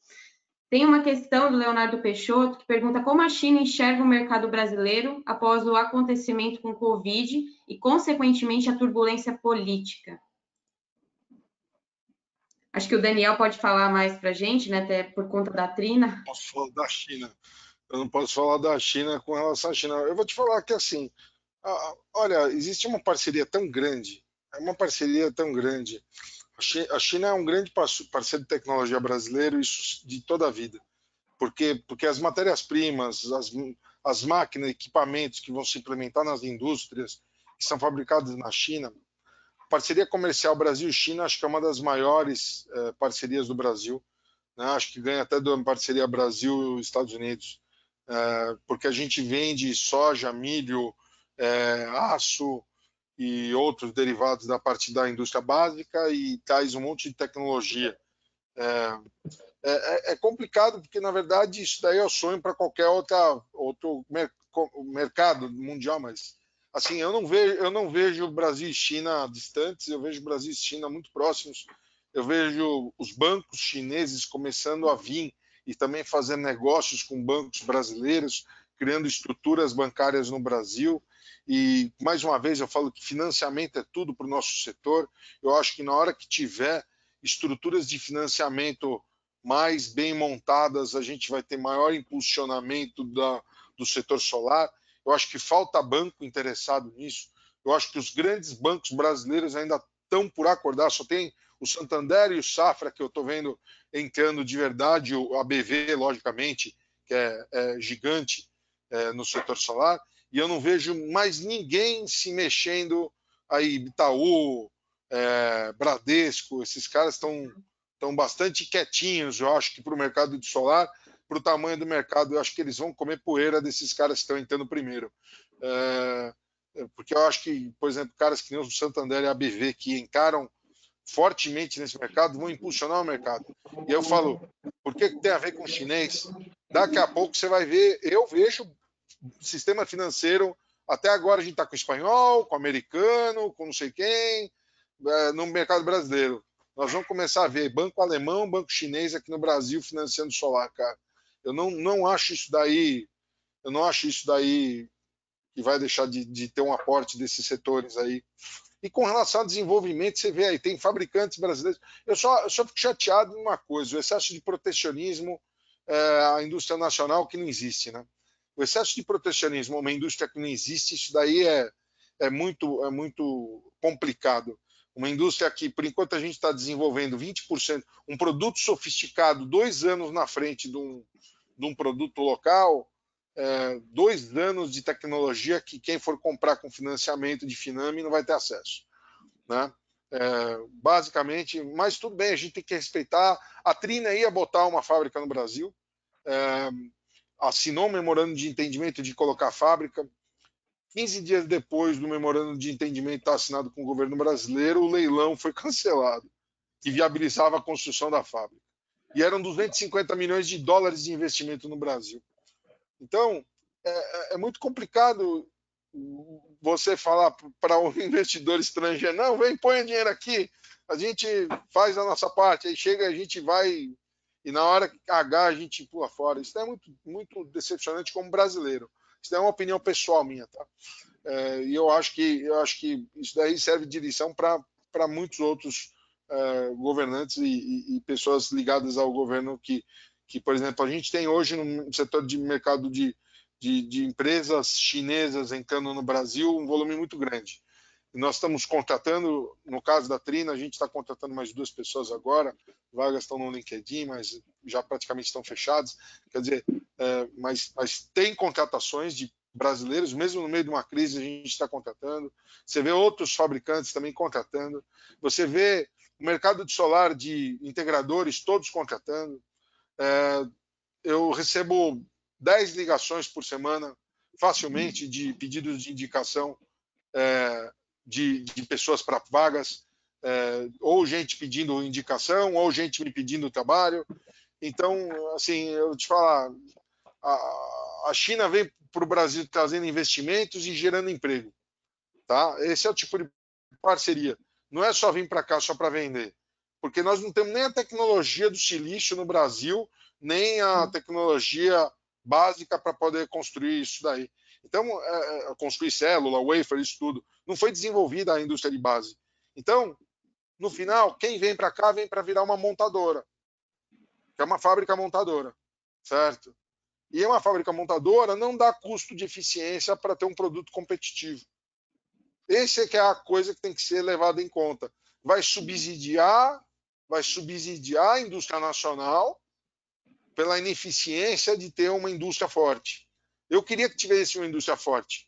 Tem uma questão do Leonardo Peixoto que pergunta como a China enxerga o mercado brasileiro após o acontecimento com o Covid e, consequentemente, a turbulência política. Acho que o Daniel pode falar mais para a gente, né, até por conta da Trina. Posso falar da China. Eu não posso falar da China com relação à China. Eu vou te falar que, assim, olha, existe uma parceria tão grande, é uma parceria tão grande. A China é um grande parceiro de tecnologia brasileiro, isso de toda a vida. Porque, porque as matérias-primas, as, as máquinas, equipamentos que vão se implementar nas indústrias, que são fabricados na China, parceria comercial Brasil-China acho que é uma das maiores é, parcerias do Brasil. Né? Acho que ganha até da parceria Brasil-Estados Unidos, é, porque a gente vende soja, milho, é, aço e outros derivados da parte da indústria básica e traz um monte de tecnologia. É, é, é complicado porque, na verdade, isso daí é o sonho para qualquer outra, outro mercado mundial, mas assim, eu não vejo, eu não vejo Brasil e China distantes, eu vejo Brasil e China muito próximos. Eu vejo os bancos chineses começando a vir e também fazer negócios com bancos brasileiros, criando estruturas bancárias no Brasil. E mais uma vez eu falo que financiamento é tudo para o nosso setor. Eu acho que na hora que tiver estruturas de financiamento mais bem montadas, a gente vai ter maior impulsionamento da, do setor solar. Eu acho que falta banco interessado nisso. Eu acho que os grandes bancos brasileiros ainda estão por acordar. Só tem o Santander e o Safra que eu estou vendo entrando de verdade, o ABV, logicamente, que é, é gigante é, no setor solar. E eu não vejo mais ninguém se mexendo aí, Itaú, é, Bradesco, esses caras estão estão bastante quietinhos, eu acho que para o mercado de solar para o tamanho do mercado. Eu acho que eles vão comer poeira desses caras que estão entrando primeiro. É, é, porque eu acho que, por exemplo, caras que nem o Santander e a ABV que encaram fortemente nesse mercado vão impulsionar o mercado. E eu falo, por que, que tem a ver com o chinês? Daqui a pouco você vai ver, eu vejo sistema financeiro, até agora a gente está com o espanhol, com o americano, com não sei quem, é, no mercado brasileiro. Nós vamos começar a ver banco alemão, banco chinês aqui no Brasil financiando solar, cara. Eu não, não acho isso daí, eu não acho isso daí que vai deixar de, de ter um aporte desses setores aí. E com relação ao desenvolvimento, você vê aí, tem fabricantes brasileiros. Eu só, eu só fico chateado em uma coisa: o excesso de protecionismo é, a indústria nacional que não existe, né? O excesso de protecionismo, uma indústria que não existe, isso daí é, é, muito, é muito complicado. Uma indústria que, por enquanto, a gente está desenvolvendo 20%, um produto sofisticado dois anos na frente de um, de um produto local, é, dois anos de tecnologia que quem for comprar com financiamento de Finame não vai ter acesso. Né? É, basicamente, mas tudo bem, a gente tem que respeitar. A Trina ia botar uma fábrica no Brasil, é, assinou um memorando de entendimento de colocar a fábrica. 15 dias depois do memorando de entendimento estar assinado com o governo brasileiro, o leilão foi cancelado, que viabilizava a construção da fábrica e eram 250 milhões de dólares de investimento no Brasil. Então, é, é, é muito complicado você falar para um [LAUGHS] investidor estrangeiro, não, vem, põe o dinheiro aqui, a gente faz a nossa parte, aí chega, a gente vai, e na hora H a gente pula fora. Isso é muito, muito decepcionante como brasileiro. Isso é uma opinião pessoal minha, tá? É, e eu acho que eu acho que isso daí serve de lição para muitos outros uh, governantes e, e, e, pessoas ligadas ao governo que, que, por exemplo, a gente tem hoje no setor de mercado de, de, de empresas chinesas entrando no Brasil um volume muito grande. Nós estamos contratando, no caso da Trina, a gente está contratando mais duas pessoas agora, vagas estão no LinkedIn, mas já praticamente estão fechadas. Quer dizer, é, mas, mas tem contratações de brasileiros, mesmo no meio de uma crise, a gente está contratando. Você vê outros fabricantes também contratando. Você vê o mercado de solar de integradores todos contratando. É, eu recebo 10 ligações por semana, facilmente, de pedidos de indicação é, de, de pessoas para vagas, é, ou gente pedindo indicação, ou gente me pedindo trabalho. Então, assim, eu te falar, a, a China vem para o Brasil trazendo investimentos e gerando emprego. Tá? Esse é o tipo de parceria. Não é só vir para cá só para vender, porque nós não temos nem a tecnologia do silício no Brasil, nem a tecnologia básica para poder construir isso daí. Então, é, é, construir célula, wafer, isso tudo, não foi desenvolvida a indústria de base. Então, no final, quem vem para cá vem para virar uma montadora, que é uma fábrica montadora, certo? E uma fábrica montadora não dá custo de eficiência para ter um produto competitivo. Esse é que é a coisa que tem que ser levada em conta. Vai subsidiar, vai subsidiar a indústria nacional pela ineficiência de ter uma indústria forte. Eu queria que tivesse uma indústria forte.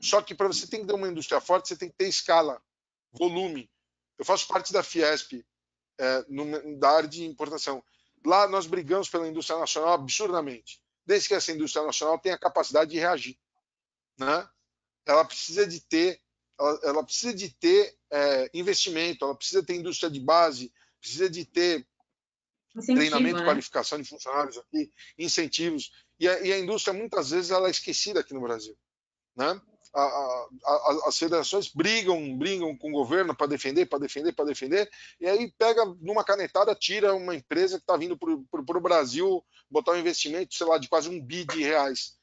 Só que para você ter que ter uma indústria forte, você tem que ter escala, volume. Eu faço parte da Fiesp, é, no, da área de importação. Lá nós brigamos pela indústria nacional absurdamente. Desde que essa indústria nacional tenha capacidade de reagir. Né? Ela precisa de ter, ela, ela precisa de ter é, investimento, ela precisa ter indústria de base, precisa de ter Incentivo, treinamento, né? qualificação de funcionários aqui, incentivos. E a, e a, indústria, muitas vezes, ela é esquecida aqui no Brasil. Né? A, a, as federações brigam, brigam com o governo para defender, para defender, para defender, e aí pega numa canetada, tira uma empresa que está vindo para o Brasil botar um investimento, sei lá, de quase um bi de reais.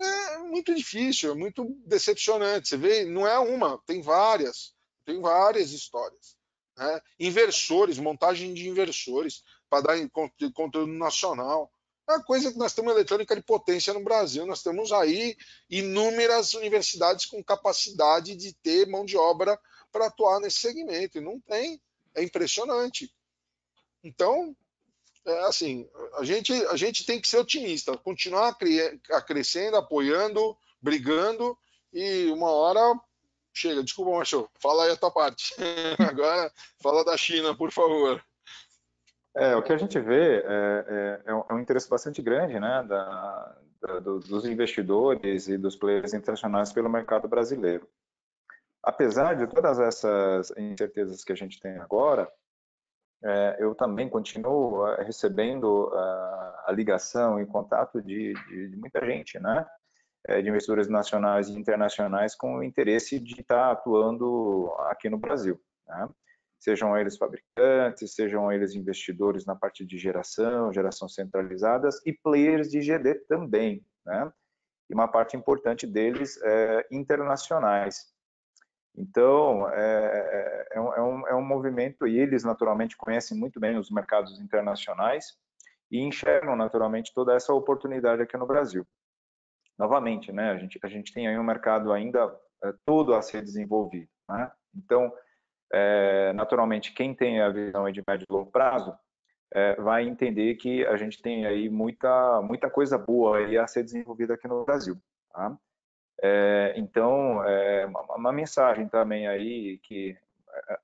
É muito difícil, é muito decepcionante. Você vê, não é uma, tem várias, tem várias histórias. Né? Inversores, montagem de inversores para dar conteúdo nacional. É uma coisa que nós temos eletrônica de potência no Brasil. Nós temos aí inúmeras universidades com capacidade de ter mão de obra para atuar nesse segmento. E não tem. É impressionante. Então, é assim, a gente, a gente tem que ser otimista, continuar crescendo, apoiando, brigando, e uma hora chega. Desculpa, Márcio, fala aí a tua parte. [LAUGHS] Agora, fala da China, por favor. É, o que a gente vê é, é, é, um, é interesse bastante grande né, da, da, dos investidores e dos players internacionais pelo mercado brasileiro. Apesar de todas essas incertezas que a gente tem agora, é, eu também continuo é, recebendo a, a ligação e contato de, de, de, muita gente, né, é, de investidores nacionais e internacionais com o interesse de estar atuando aqui no Brasil. Né? Sejam eles fabricantes, sejam eles investidores na parte de geração, geração centralizadas e players de GD também, né? E uma parte importante deles é internacionais. Então, é, é, é, um, é um movimento, e eles naturalmente conhecem muito bem os mercados internacionais e enxergam naturalmente toda essa oportunidade aqui no Brasil. Novamente, né, a gente, a gente tem aí um mercado ainda é, todo a ser desenvolvido. Né? Então, é, naturalmente, quem tem a visão de médio e longo prazo é, vai entender que a gente tem aí muita, muita coisa boa aí a ser desenvolvida aqui no Brasil. Tá? É, então, é, uma, mensagem também aí que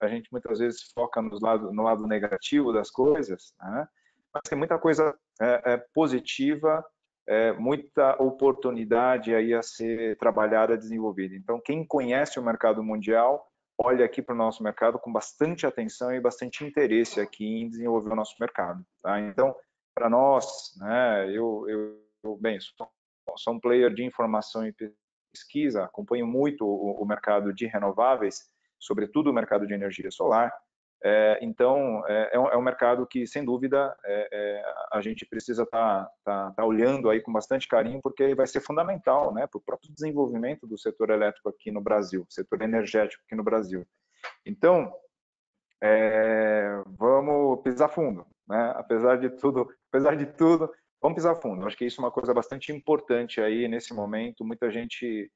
a gente muitas vezes foca no lado, no lado negativo das coisas, né? mas tem muita coisa é, é, positiva, é, muita oportunidade aí a ser trabalhada, desenvolvida. Então, quem conhece o mercado mundial olha aqui para o nosso mercado com bastante atenção e bastante interesse aqui em desenvolver o nosso mercado. Tá? Então, para nós, né, eu, eu, eu, bem, sou, sou, um player de informação e pesquisa, acompanho muito o, o mercado de renováveis, sobretudo o mercado de energia solar, é, então, é, é, um, é, um, mercado que, sem dúvida, é, é a gente precisa estar tá, tá, tá, olhando aí com bastante carinho, porque vai ser fundamental né, para o próprio desenvolvimento do setor elétrico aqui no Brasil, setor energético aqui no Brasil. Então, é, vamos pisar fundo, né? apesar de tudo, apesar de tudo, vamos pisar fundo. Acho que isso é uma coisa bastante importante aí nesse momento. Muita gente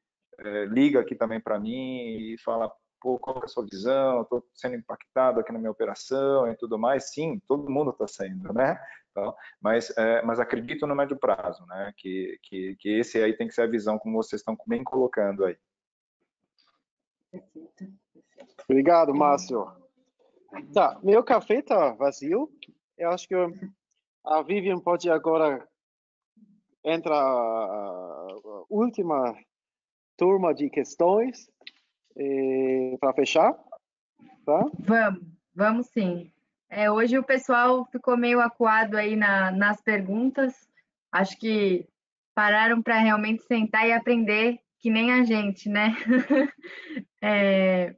liga aqui também para mim e fala pô, qual é a sua visão? Estou sendo impactado aqui na minha operação e tudo mais. Sim, todo mundo está sendo, né? Então, mas, é, mas acredito no médio prazo, né? Que, que, que esse aí tem que ser a visão como vocês estão bem colocando aí. Obrigado, Márcio. Tá, meu café tá vazio. Eu acho que a Vivian pode agora entrar a última turma de questões para fechar, tá? Vamos, vamos sim. É, hoje o pessoal ficou meio acuado aí na, nas perguntas. Acho que pararam para realmente sentar e aprender que nem a gente, né? [LAUGHS] é...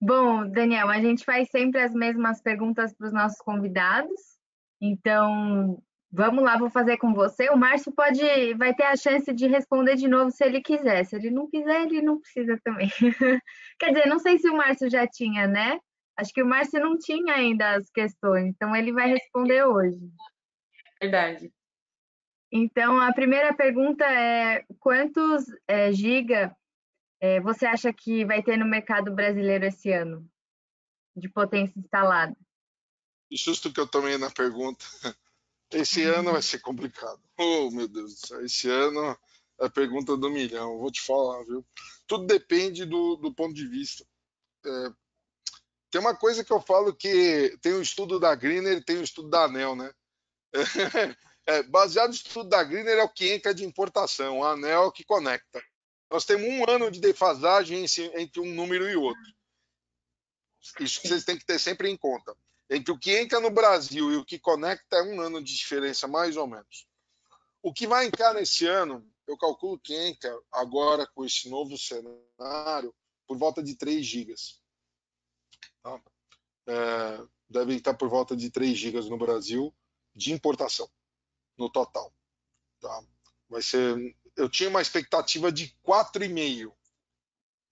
Bom, Daniel, a gente faz sempre as mesmas perguntas para os nossos convidados. Então, vamos lá, vou fazer com você. O Márcio pode, vai ter a chance de responder de novo se ele quiser. Se ele não quiser, ele não precisa também. [LAUGHS] Quer dizer, não sei se o Márcio já tinha, né? Acho que o Márcio não tinha ainda as questões, então ele vai responder hoje. Verdade. Então, a primeira pergunta é: quantos é, giga é, você acha que vai ter no mercado brasileiro esse ano de potência instalada? Justo que eu tomei na pergunta. [LAUGHS] Esse ano vai ser complicado. Oh, meu Deus do céu. Esse ano é a pergunta do milhão. Vou te falar, viu? Tudo depende do, do ponto de vista. É, tem uma coisa que eu falo que tem o um estudo da Greener tem o um estudo da ANEL, né? [LAUGHS] É, baseado no estudo da Greener é o que entra de importação, a ANEL é que conecta. Nós temos um ano de defasagem entre um número e outro. Isso vocês têm que ter sempre em conta. Entre o que entra no Brasil e o que conecta é um ano de diferença, mais ou menos. O que vai entrar nesse ano, eu calculo que entra agora com esse novo cenário por volta de 3 gigas. Tá? É, deve estar por volta de 3 gigas no Brasil de importação, no total. Tá? Vai ser, eu tinha uma expectativa de 4,5.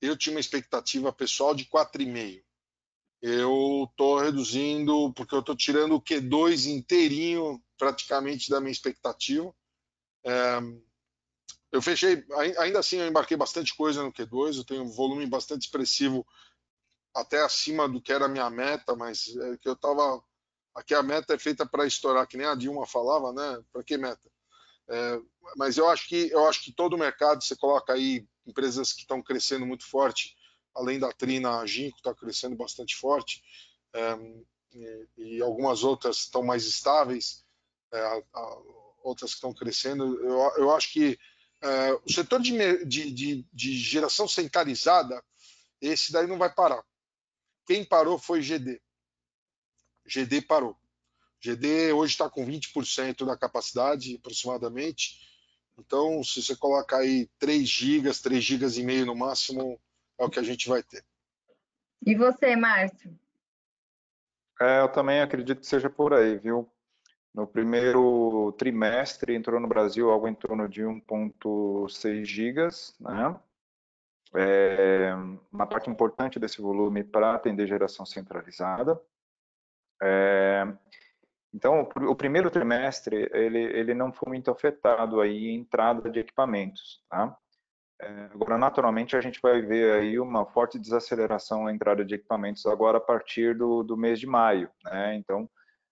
Eu tinha uma expectativa pessoal de 4,5 eu estou reduzindo, porque eu estou tirando o Q2 inteirinho praticamente da minha expectativa. É, eu fechei, ainda assim eu embarquei bastante coisa no Q2, eu tenho um volume bastante expressivo, até acima do que era a minha meta, mas é que eu estava. Aqui a meta é feita para estourar, que nem a Dilma falava, né? Para que meta? É, mas eu acho que eu acho que todo o mercado você coloca aí empresas que estão crescendo muito forte além da Trina, a Ginkgo está crescendo bastante forte, é, e, e, algumas outras estão mais estáveis, é, a, outras que estão crescendo. Eu, eu acho que é, o setor de, de, de, de, geração centralizada, esse daí não vai parar. Quem parou foi GD. GD parou. GD hoje está com 20% da capacidade, aproximadamente. Então, se você coloca aí 3 gigas, 3 gigas e meio no máximo, é o que a gente vai ter. E você, Márcio? É, eu também acredito que seja por aí, viu? No primeiro trimestre entrou no Brasil algo em torno de 1,6 gigas, né? É uma parte importante desse volume para atender geração centralizada. É, então, o primeiro trimestre ele, ele não foi muito afetado aí em entrada de equipamentos, tá? É, agora, naturalmente, a gente vai ver aí uma forte desaceleração na entrada de equipamentos agora a partir do, do mês de maio, né? Então,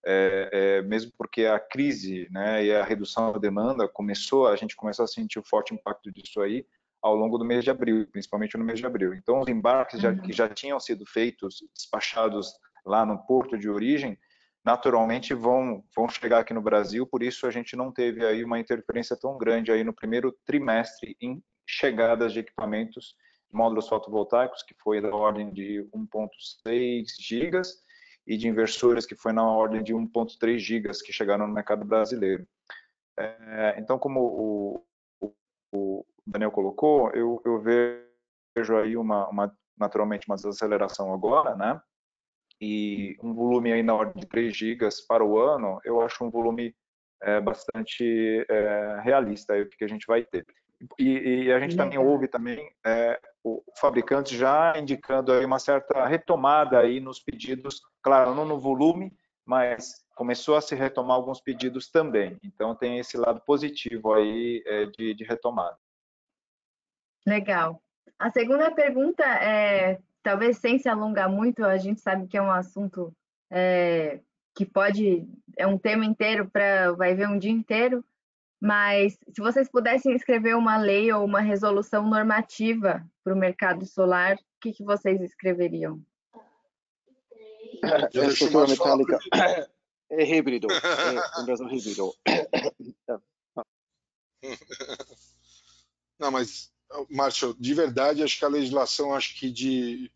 é, é, mesmo porque a crise né, e a redução da demanda começou, a gente começou a sentir o forte impacto disso aí ao longo do mês de abril, principalmente no mês de abril. Então, os embarques já, que já tinham sido feitos, despachados lá no porto de origem, naturalmente vão, vão chegar aqui no Brasil, por isso a gente não teve aí uma interferência tão grande aí no primeiro trimestre em chegadas de equipamentos módulos fotovoltaicos, que foi da ordem de 1.6 gigas, e de inversores, que foi na ordem de 1.3 gigas, que chegaram no mercado brasileiro. É, então, como o, o, o, Daniel colocou, eu, eu vejo aí uma, uma, naturalmente uma desaceleração agora, né? E um volume aí na ordem de 3 gigas para o ano, eu acho um volume é, bastante é, realista aí, o que a gente vai ter. E, e a gente também ouve também é, o fabricante já indicando aí uma certa retomada aí nos pedidos, claro, não no volume, mas começou a se retomar alguns pedidos também. Então tem esse lado positivo aí é, de, de retomada. Legal. A segunda pergunta é talvez sem se alongar muito, a gente sabe que é um assunto é, que pode, é um tema inteiro para, vai ver um dia inteiro, mas se vocês pudessem escrever uma lei ou uma resolução normativa para o mercado solar, o que, que vocês escreveriam? É, estrutura metálica é híbrido, é [LAUGHS] inversão híbrido. Não, mas, Márcio, de verdade, acho que a legislação, acho que de,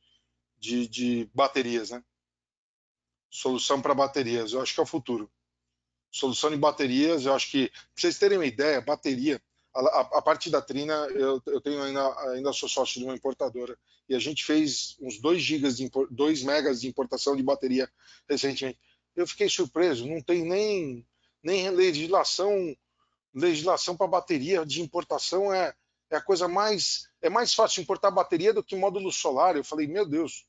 de, de baterias, né? Solução para baterias, eu acho que é o futuro. Solução de baterias, eu acho que, para vocês terem uma ideia, bateria, a, a, a parte da Trina, eu, eu tenho ainda, ainda sou sócio de uma importadora, e a gente fez uns 2 gigas de 2 megas de importação de bateria recentemente. Eu fiquei surpreso, não tem nem, nem legislação legislação para bateria de importação é, é a coisa mais é mais fácil importar bateria do que módulo solar. Eu falei, meu Deus,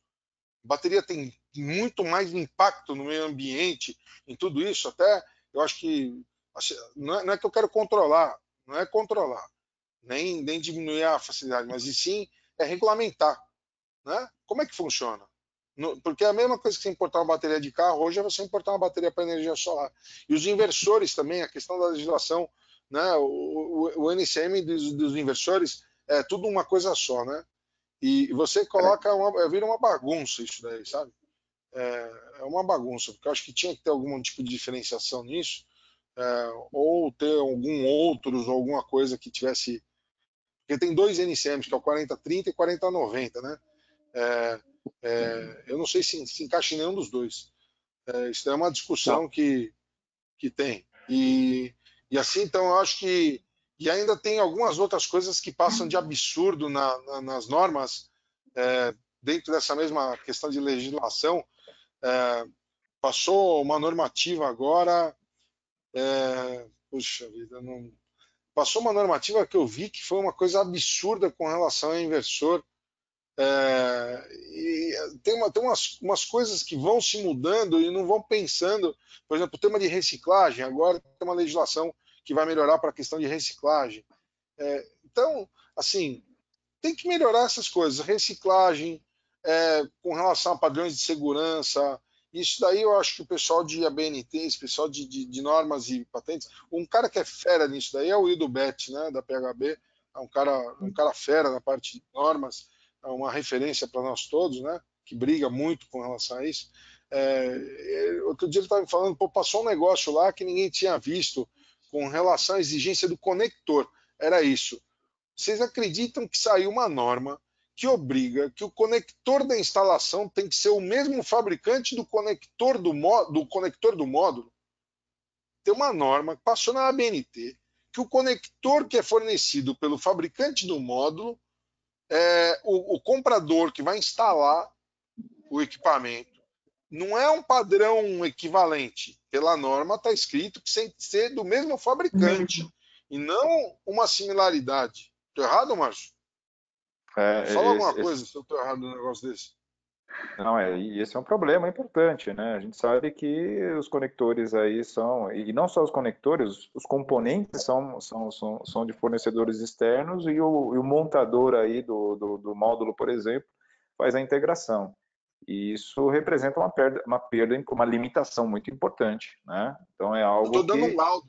bateria tem muito mais impacto no meio ambiente, em tudo isso. Até eu acho que assim, não é, não é que eu quero controlar, não é controlar, nem, nem diminuir a facilidade, mas e sim é regulamentar. Né? Como é que funciona? porque é a mesma coisa que você importar uma bateria de carro, hoje é você importar uma bateria para energia solar. E os inversores também, a questão da legislação né? O, o, o NCM dos, dos, inversores é tudo uma coisa só, né? E você coloca uma, vira uma bagunça isso daí, sabe? É, é uma bagunça, porque eu acho que tinha que ter algum tipo de diferenciação nisso, é, ou ter algum outros, ou alguma coisa que tivesse. Porque tem dois NCMs, que é o 4030 e 4090, né? É, é, eu não sei se, se encaixa em nenhum dos dois. É, isso é uma discussão que, que tem. E e assim, então, eu acho que. E ainda tem algumas outras coisas que passam de absurdo na, na, nas normas, é, dentro dessa mesma questão de legislação. É, passou uma normativa agora. É, puxa vida, não. Passou uma normativa que eu vi que foi uma coisa absurda com relação ao inversor. É, e tem, uma, tem umas, umas coisas que vão se mudando e não vão pensando. Por exemplo, o tema de reciclagem, agora tem uma legislação que vai melhorar para a questão de reciclagem. É, então, assim, tem que melhorar essas coisas. Reciclagem, é, com relação a padrões de segurança, isso daí eu acho que o pessoal de ABNT, esse pessoal de, de, de, normas e patentes, um cara que é fera nisso daí é o Ildo Bet, né, da PHB, é um cara, um cara fera na parte de normas, é uma referência para nós todos, né? Que briga muito com relação a isso. É, outro dia ele estava me falando, pô, passou um negócio lá que ninguém tinha visto com relação à exigência do conector. Era isso. Vocês acreditam que saiu uma norma que obriga que o conector da instalação tem que ser o mesmo fabricante do conector do, do conector do módulo? Tem uma norma que passou na ABNT que o conector que é fornecido pelo fabricante do módulo é, o, o, comprador que vai instalar o equipamento não é um padrão equivalente. Pela norma está escrito que tem que ser do mesmo fabricante e não uma similaridade. Estou errado, Márcio? É, Fala esse, alguma coisa esse... se eu estou errado no negócio desse. Não, é, e esse é um problema importante, né? A gente sabe que os conectores aí são, e não só os conectores, os componentes são, são, são, são de fornecedores externos e o, e o montador aí do, do, do, módulo, por exemplo, faz a integração. E isso representa uma perda, uma perda, uma limitação muito importante, né? Então é algo. Eu estou dando que... um laudo.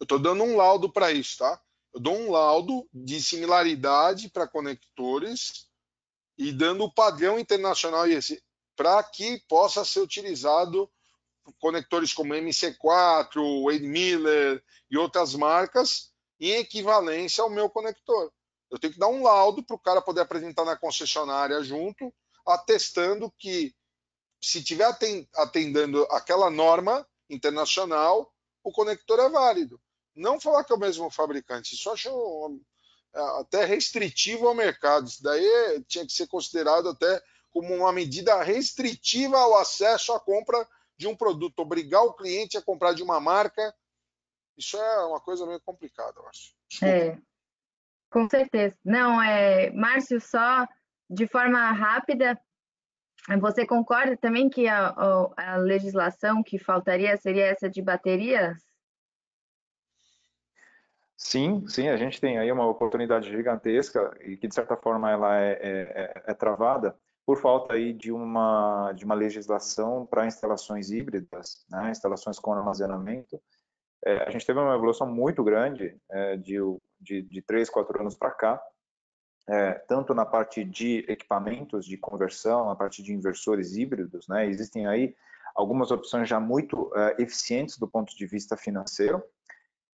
Eu estou dando um laudo para isso, tá? Eu dou um laudo de similaridade para conectores e dando o padrão internacional para que possa ser utilizado conectores como MC4, Wade Miller e outras marcas em equivalência ao meu conector. Eu tenho que dar um laudo para o cara poder apresentar na concessionária junto, atestando que se estiver atendendo aquela norma internacional, o conector é válido. Não falar que é o mesmo fabricante, isso acho é, até restritivo ao mercado. Isso daí tinha que ser considerado até como uma medida restritiva ao acesso à compra de um produto, obrigar o cliente a comprar de uma marca. Isso é uma coisa meio complicada, eu acho. Desculpa. É, com certeza. Não, é, Márcio, só de forma rápida, você concorda também que a, a, legislação que faltaria seria essa de baterias? Sim, sim, a gente tem aí uma oportunidade gigantesca e que de certa forma ela é, é, é, é travada por falta aí de uma de uma legislação para instalações híbridas, né, instalações com armazenamento. É, a gente teve uma evolução muito grande é, de, de, de três, quatro anos para cá, é, tanto na parte de equipamentos de conversão, na parte de inversores híbridos, né, existem aí algumas opções já muito eficientes do ponto de vista financeiro,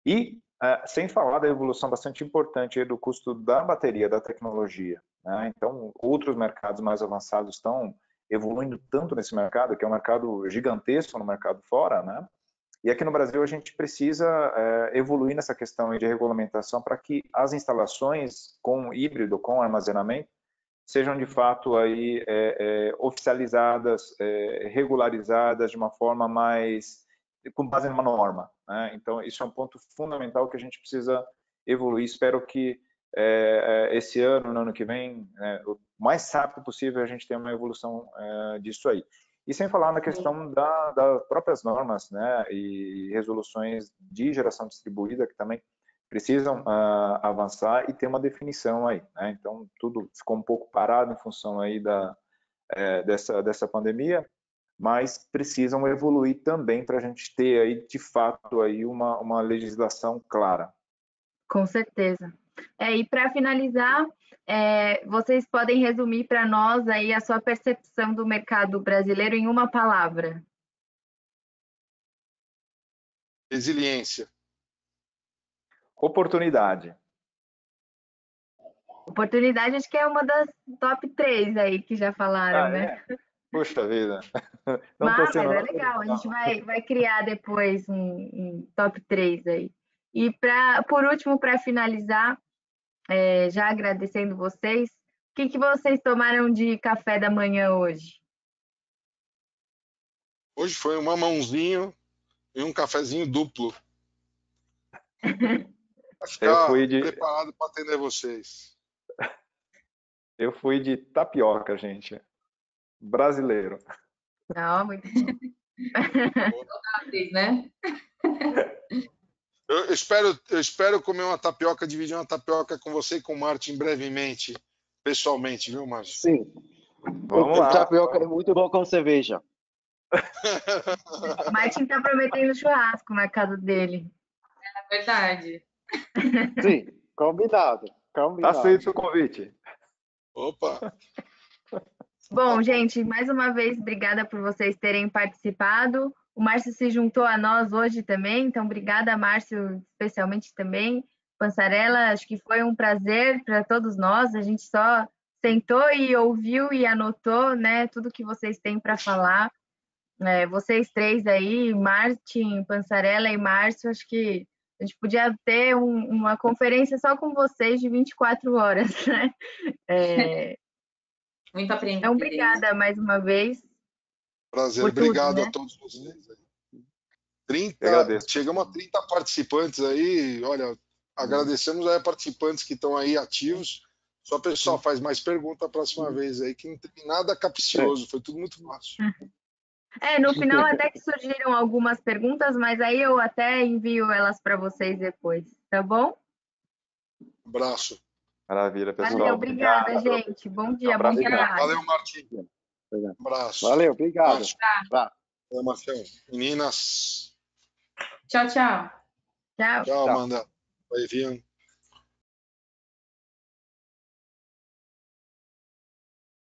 e é, sem falar da evolução bastante importante do custo da bateria, da tecnologia. Né? Então, outros mercados mais avançados estão evoluindo tanto nesse mercado, que é um mercado gigantesco no mercado fora, né? E aqui no Brasil a gente precisa é, evoluir nessa questão de regulamentação para que as instalações com híbrido, com armazenamento, sejam de fato aí é, é, oficializadas, é, regularizadas de uma forma mais com base numa norma. Né? Então isso é um ponto fundamental que a gente precisa evoluir. Espero que é, é, esse ano, no ano que vem, né, o mais rápido possível, a gente tenha uma evolução é, disso aí. E sem falar na questão da, das próprias normas né, e resoluções de geração distribuída, que também precisam uh, avançar e ter uma definição aí. Né? Então, tudo ficou um pouco parado em função aí da, é, dessa, dessa pandemia, mas precisam evoluir também para a gente ter aí, de fato, aí uma, uma legislação clara. Com certeza. É, e para finalizar, é, vocês podem resumir para nós aí a sua percepção do mercado brasileiro em uma palavra. Resiliência. Oportunidade. Oportunidade acho que é uma das top três aí que já falaram, ah, né? É? Puxa vida. [LAUGHS] Não mas, mas é legal, a gente vai, vai criar depois um, um top 3 aí. E pra, por último, para finalizar, é, já agradecendo vocês, o que, que vocês tomaram de café da manhã hoje? Hoje foi um mamãozinho e um cafezinho duplo. [LAUGHS] Eu fui de... preparado para atender vocês. [LAUGHS] Eu fui de tapioca, gente. Brasileiro. Não, muito né? [LAUGHS] Eu espero, eu espero comer uma tapioca, dividir uma tapioca com você e com o Martin brevemente, pessoalmente, viu, Martin? Sim. Vamos o, lá. tapioca é muito bom com cerveja. O [LAUGHS] Martin tá prometendo churrasco na casa dele. É verdade. Sim, combinado. combinado. Aceito o convite. Opa! Bom, gente, mais uma vez, obrigada por vocês terem participado. O Márcio se juntou a nós hoje também, então obrigada, Márcio, especialmente também. Passarela, acho que foi um prazer para todos nós. A gente só sentou e ouviu e anotou, né, tudo que vocês têm para falar. É, vocês três aí, Martin, Pansarela e Márcio, acho que a gente podia ter um, uma conferência só com vocês de 24 horas, [LAUGHS] né? É, Muito aprendido. Então, obrigada mais uma vez. Prazer, obrigado tudo, né? a todos vocês. 30, chegamos a 30 participantes aí. Olha, agradecemos a participantes que estão aí ativos. Só pessoal faz mais pergunta a próxima vez aí, que não tem nada capcioso, foi tudo muito fácil. [LAUGHS] É, no final [LAUGHS] até que surgiram algumas perguntas, mas aí eu até envio elas para vocês depois, tá bom? Abraço. Maravilha, pessoal. Valeu, obrigada, obrigado. gente. Bom dia, um bom trabalho. Valeu, Martim. Um abraço. Valeu, obrigado. Valeu, Marcelo. Meninas. Tchau, tchau. Tchau. Tchau, Amanda. Oi, Vian.